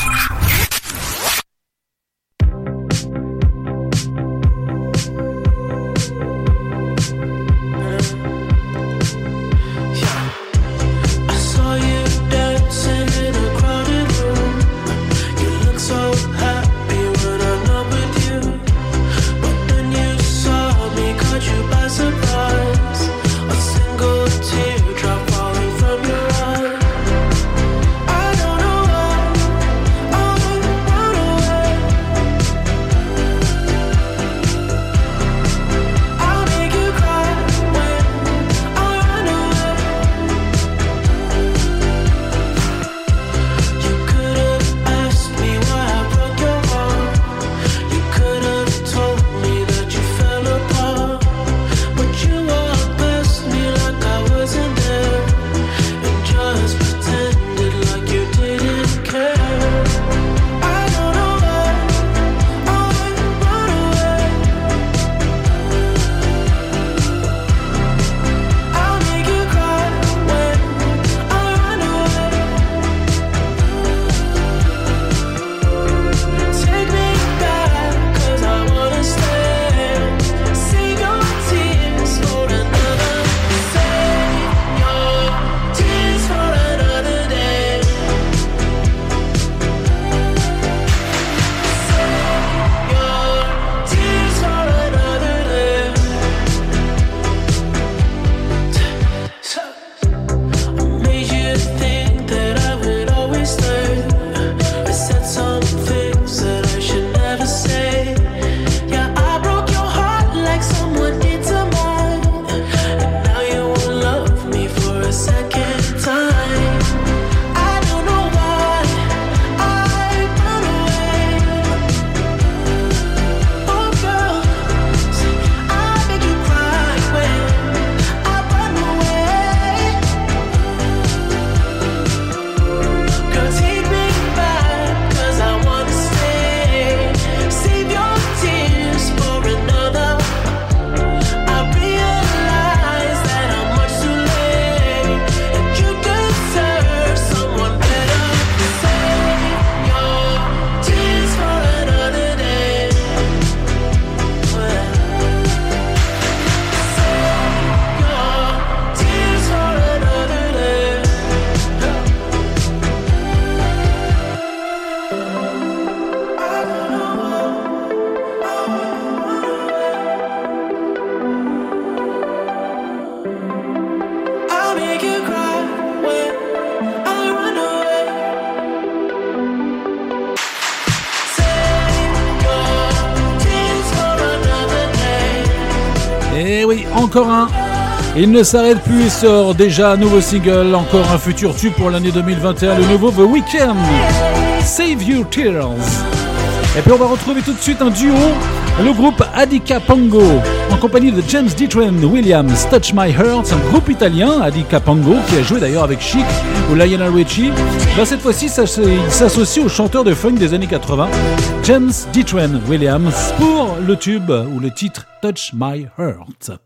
Il ne s'arrête plus et sort déjà un nouveau single, encore un futur tube pour l'année 2021, le nouveau The Weeknd. Save Your Tears. Et puis on va retrouver tout de suite un duo, le groupe Adika Pango, en compagnie de James Ditren Williams, Touch My Heart, un groupe italien, Adika Pango, qui a joué d'ailleurs avec Chic ou Lionel Richie. Cette fois-ci, il s'associe au chanteur de funk des années 80, James Ditren Williams, pour le tube ou le titre Touch My Heart.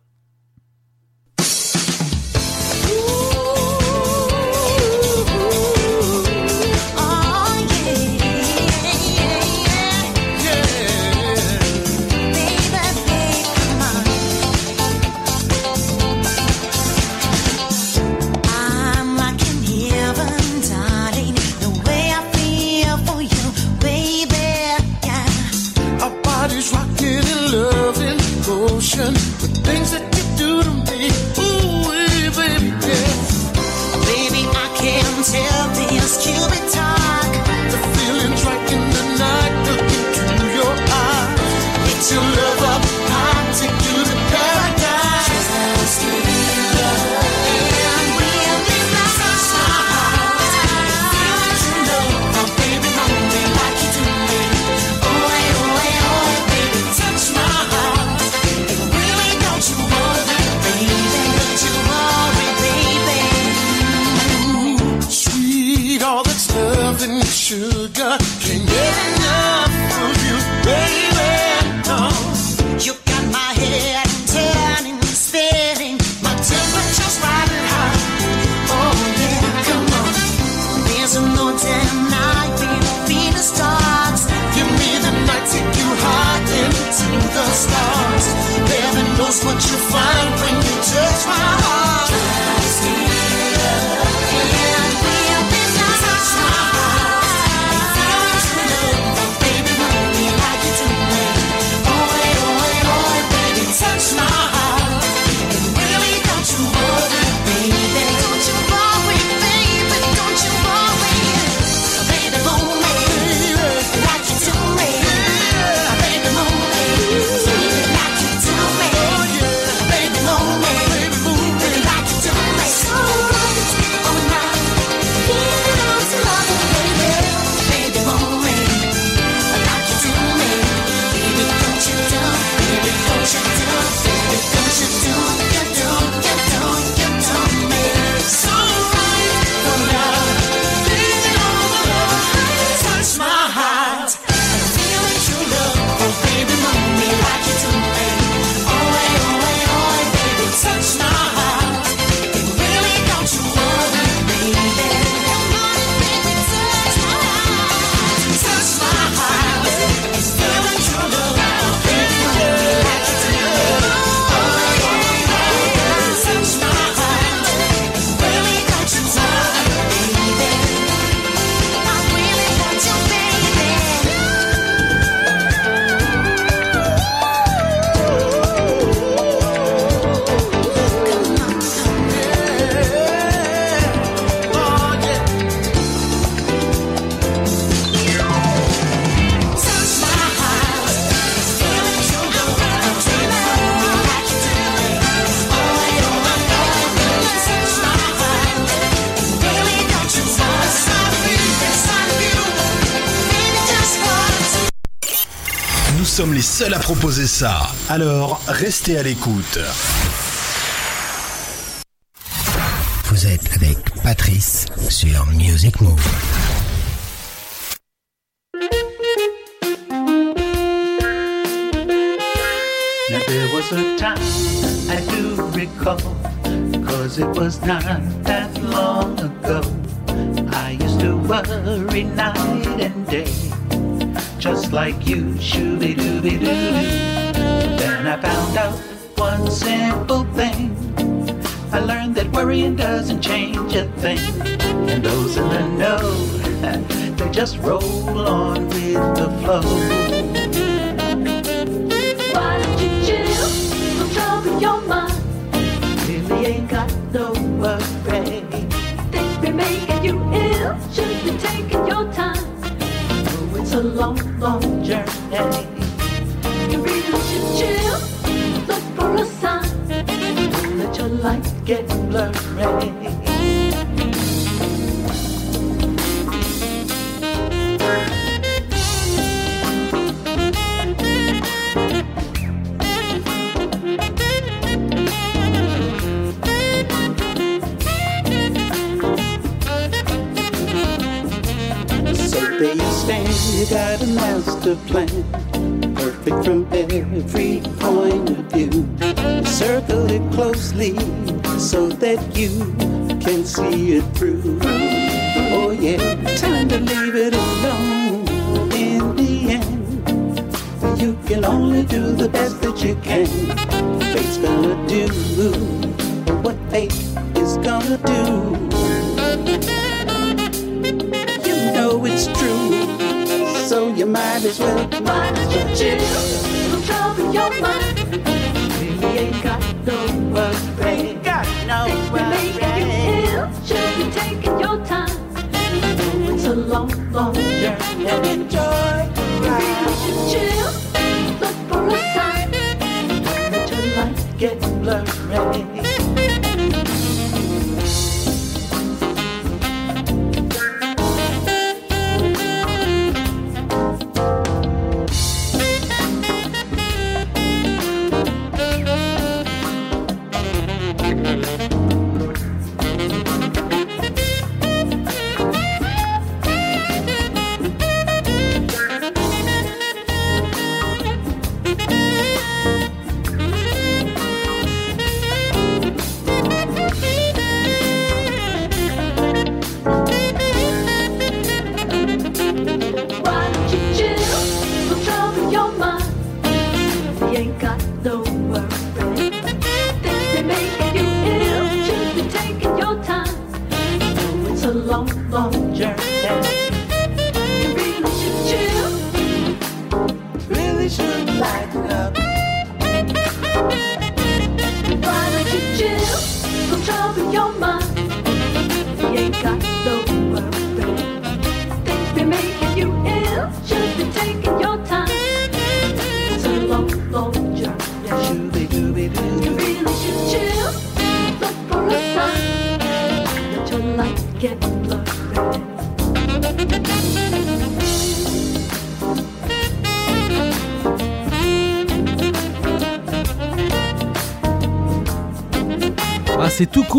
a proposé ça. Alors, restez à l'écoute. Vous êtes avec Patrice sur Music Move. There was a time I do recall, it was.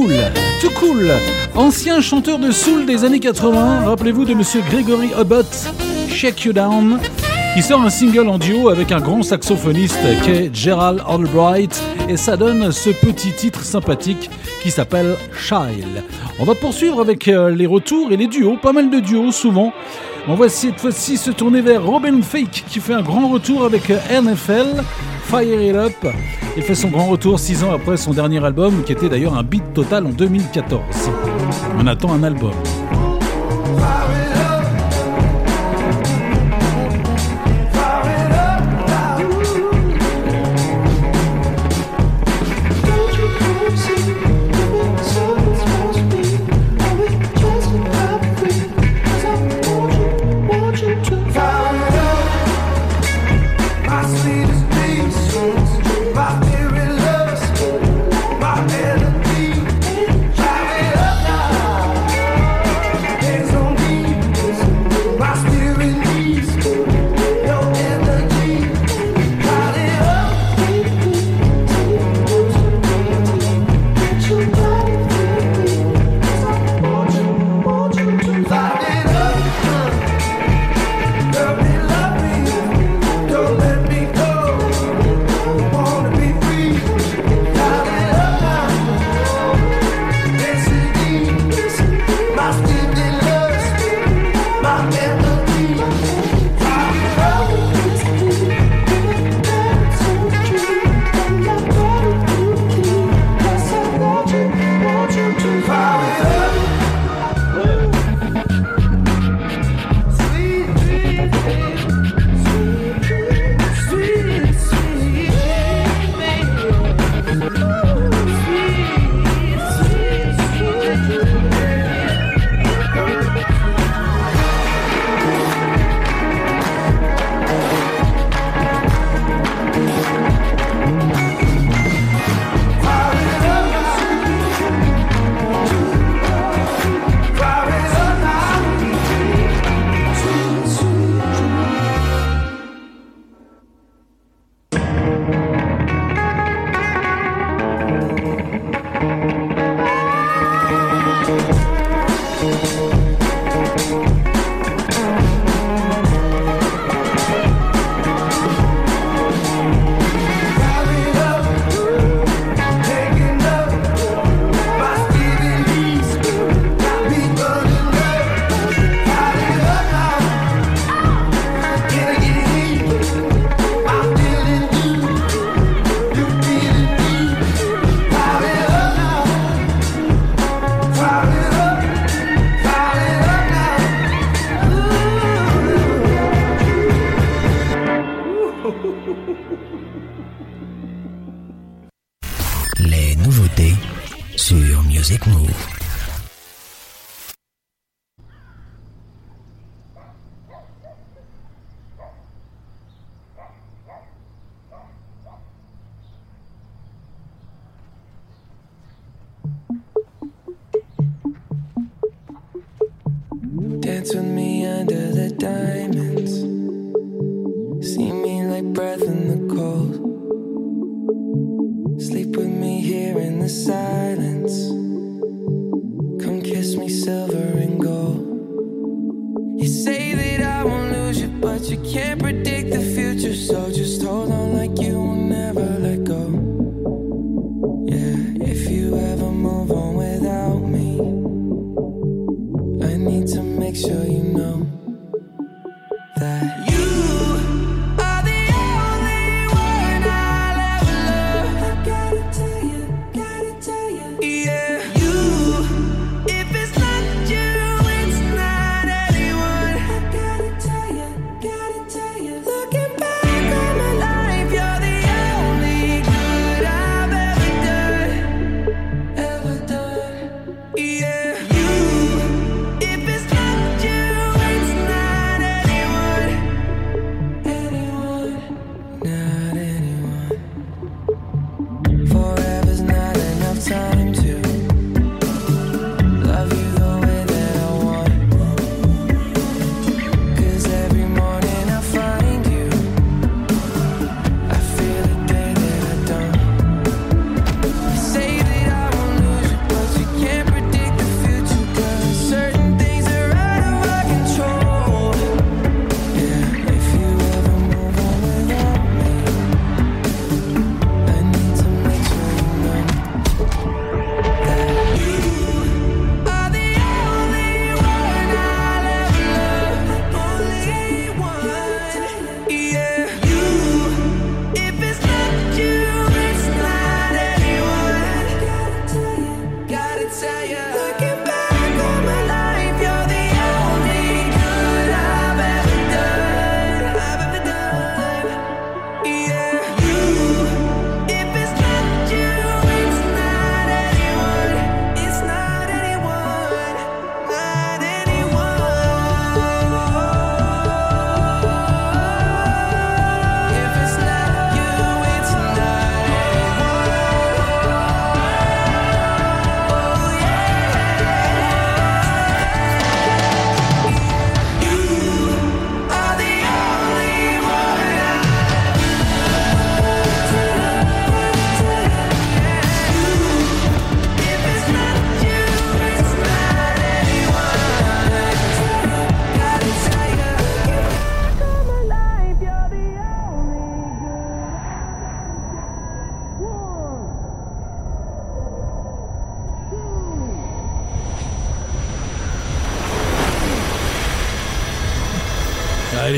Cool, Too Cool, ancien chanteur de soul des années 80, rappelez-vous de monsieur Gregory Abbott, Shake You Down, qui sort un single en duo avec un grand saxophoniste qu'est Gerald Albright, et ça donne ce petit titre sympathique qui s'appelle Child. On va poursuivre avec euh, les retours et les duos, pas mal de duos souvent. On va cette fois-ci se tourner vers Robin Fake qui fait un grand retour avec euh, NFL, Fire It Up. Il fait son grand retour six ans après son dernier album, qui était d'ailleurs un beat total en 2014. On attend un album.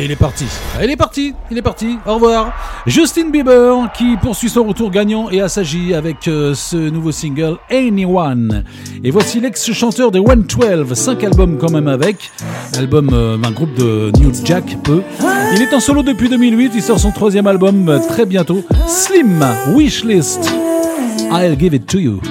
il est parti. Ah, il est parti, il est parti. Au revoir. Justin Bieber qui poursuit son retour gagnant et assagi avec euh, ce nouveau single Anyone. Et voici l'ex-chanteur des 112, 5 albums quand même avec. Album euh, d'un groupe de New Jack, peu. Il est en solo depuis 2008, il sort son troisième album euh, très bientôt. Slim, Wishlist. I'll give it to you.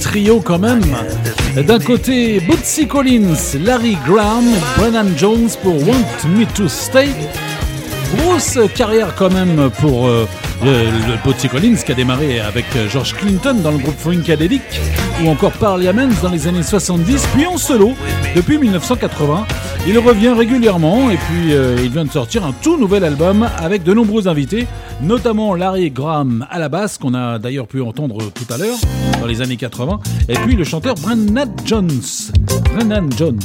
Trio quand même. D'un côté, Bootsy Collins, Larry Graham, Brennan Jones pour Want Me to Stay. Grosse carrière quand même pour euh, le, le Bootsy Collins qui a démarré avec euh, George Clinton dans le groupe Funkadelic ou encore Parliaments dans les années 70, puis en solo depuis 1980. Il revient régulièrement et puis euh, il vient de sortir un tout nouvel album avec de nombreux invités, notamment Larry Graham à la basse qu'on a d'ailleurs pu entendre tout à l'heure dans les années 80, et puis le chanteur Brennan Jones. Brennan Jones.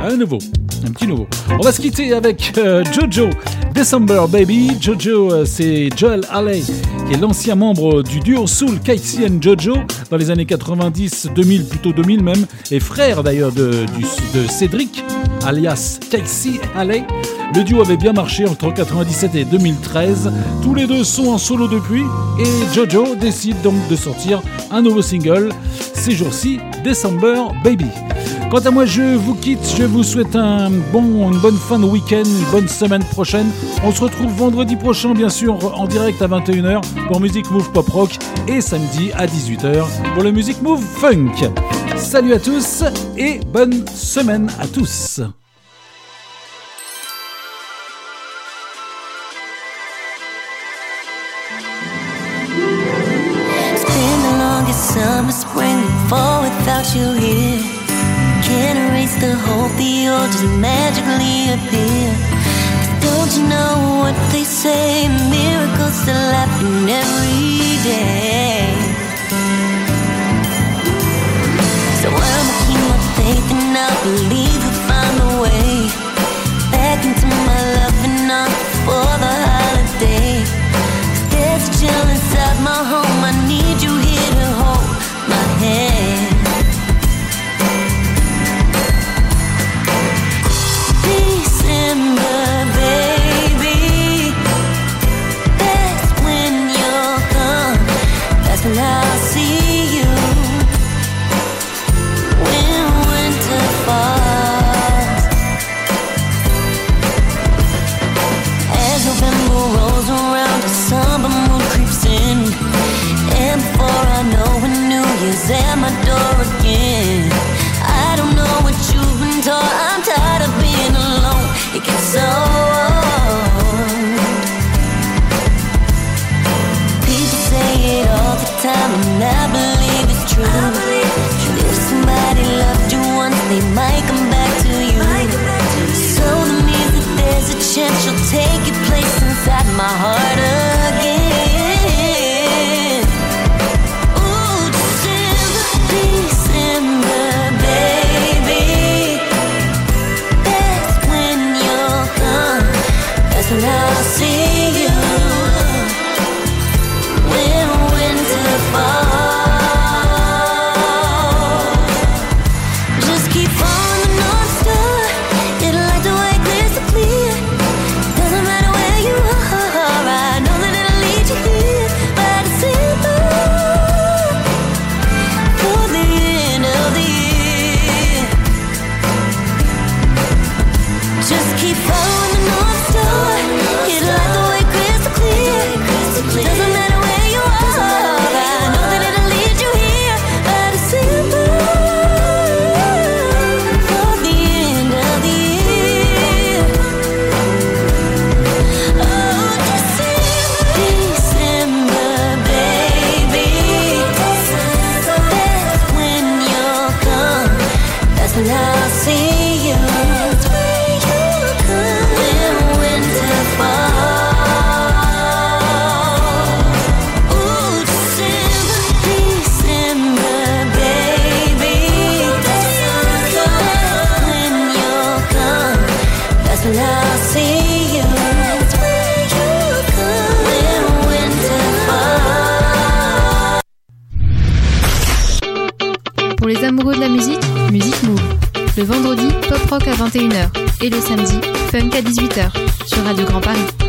Un nouveau, un petit nouveau. On va se quitter avec euh, Jojo, December Baby. Jojo, euh, c'est Joel Haley, qui est l'ancien membre du duo Soul, Casey Jojo, dans les années 90, 2000, plutôt 2000 même, et frère d'ailleurs de, Cédric, alias Casey Haley. Le duo avait bien marché entre 1997 et 2013. Tous les deux sont en solo depuis et Jojo décide donc de sortir un nouveau single ces jours-ci, December Baby. Quant à moi, je vous quitte. Je vous souhaite un bon, une bonne fin de week-end, une bonne semaine prochaine. On se retrouve vendredi prochain, bien sûr, en direct à 21h pour Music Move Pop Rock et samedi à 18h pour le Music Move Funk. Salut à tous et bonne semaine à tous. The just magically appear. 'Cause don't you know what they say? Miracles still happen every day. So I'ma keep my faith and I believe inside my heart Le vendredi, pop rock à 21h. Et le samedi, funk à 18h. Sur Radio Grand Paris.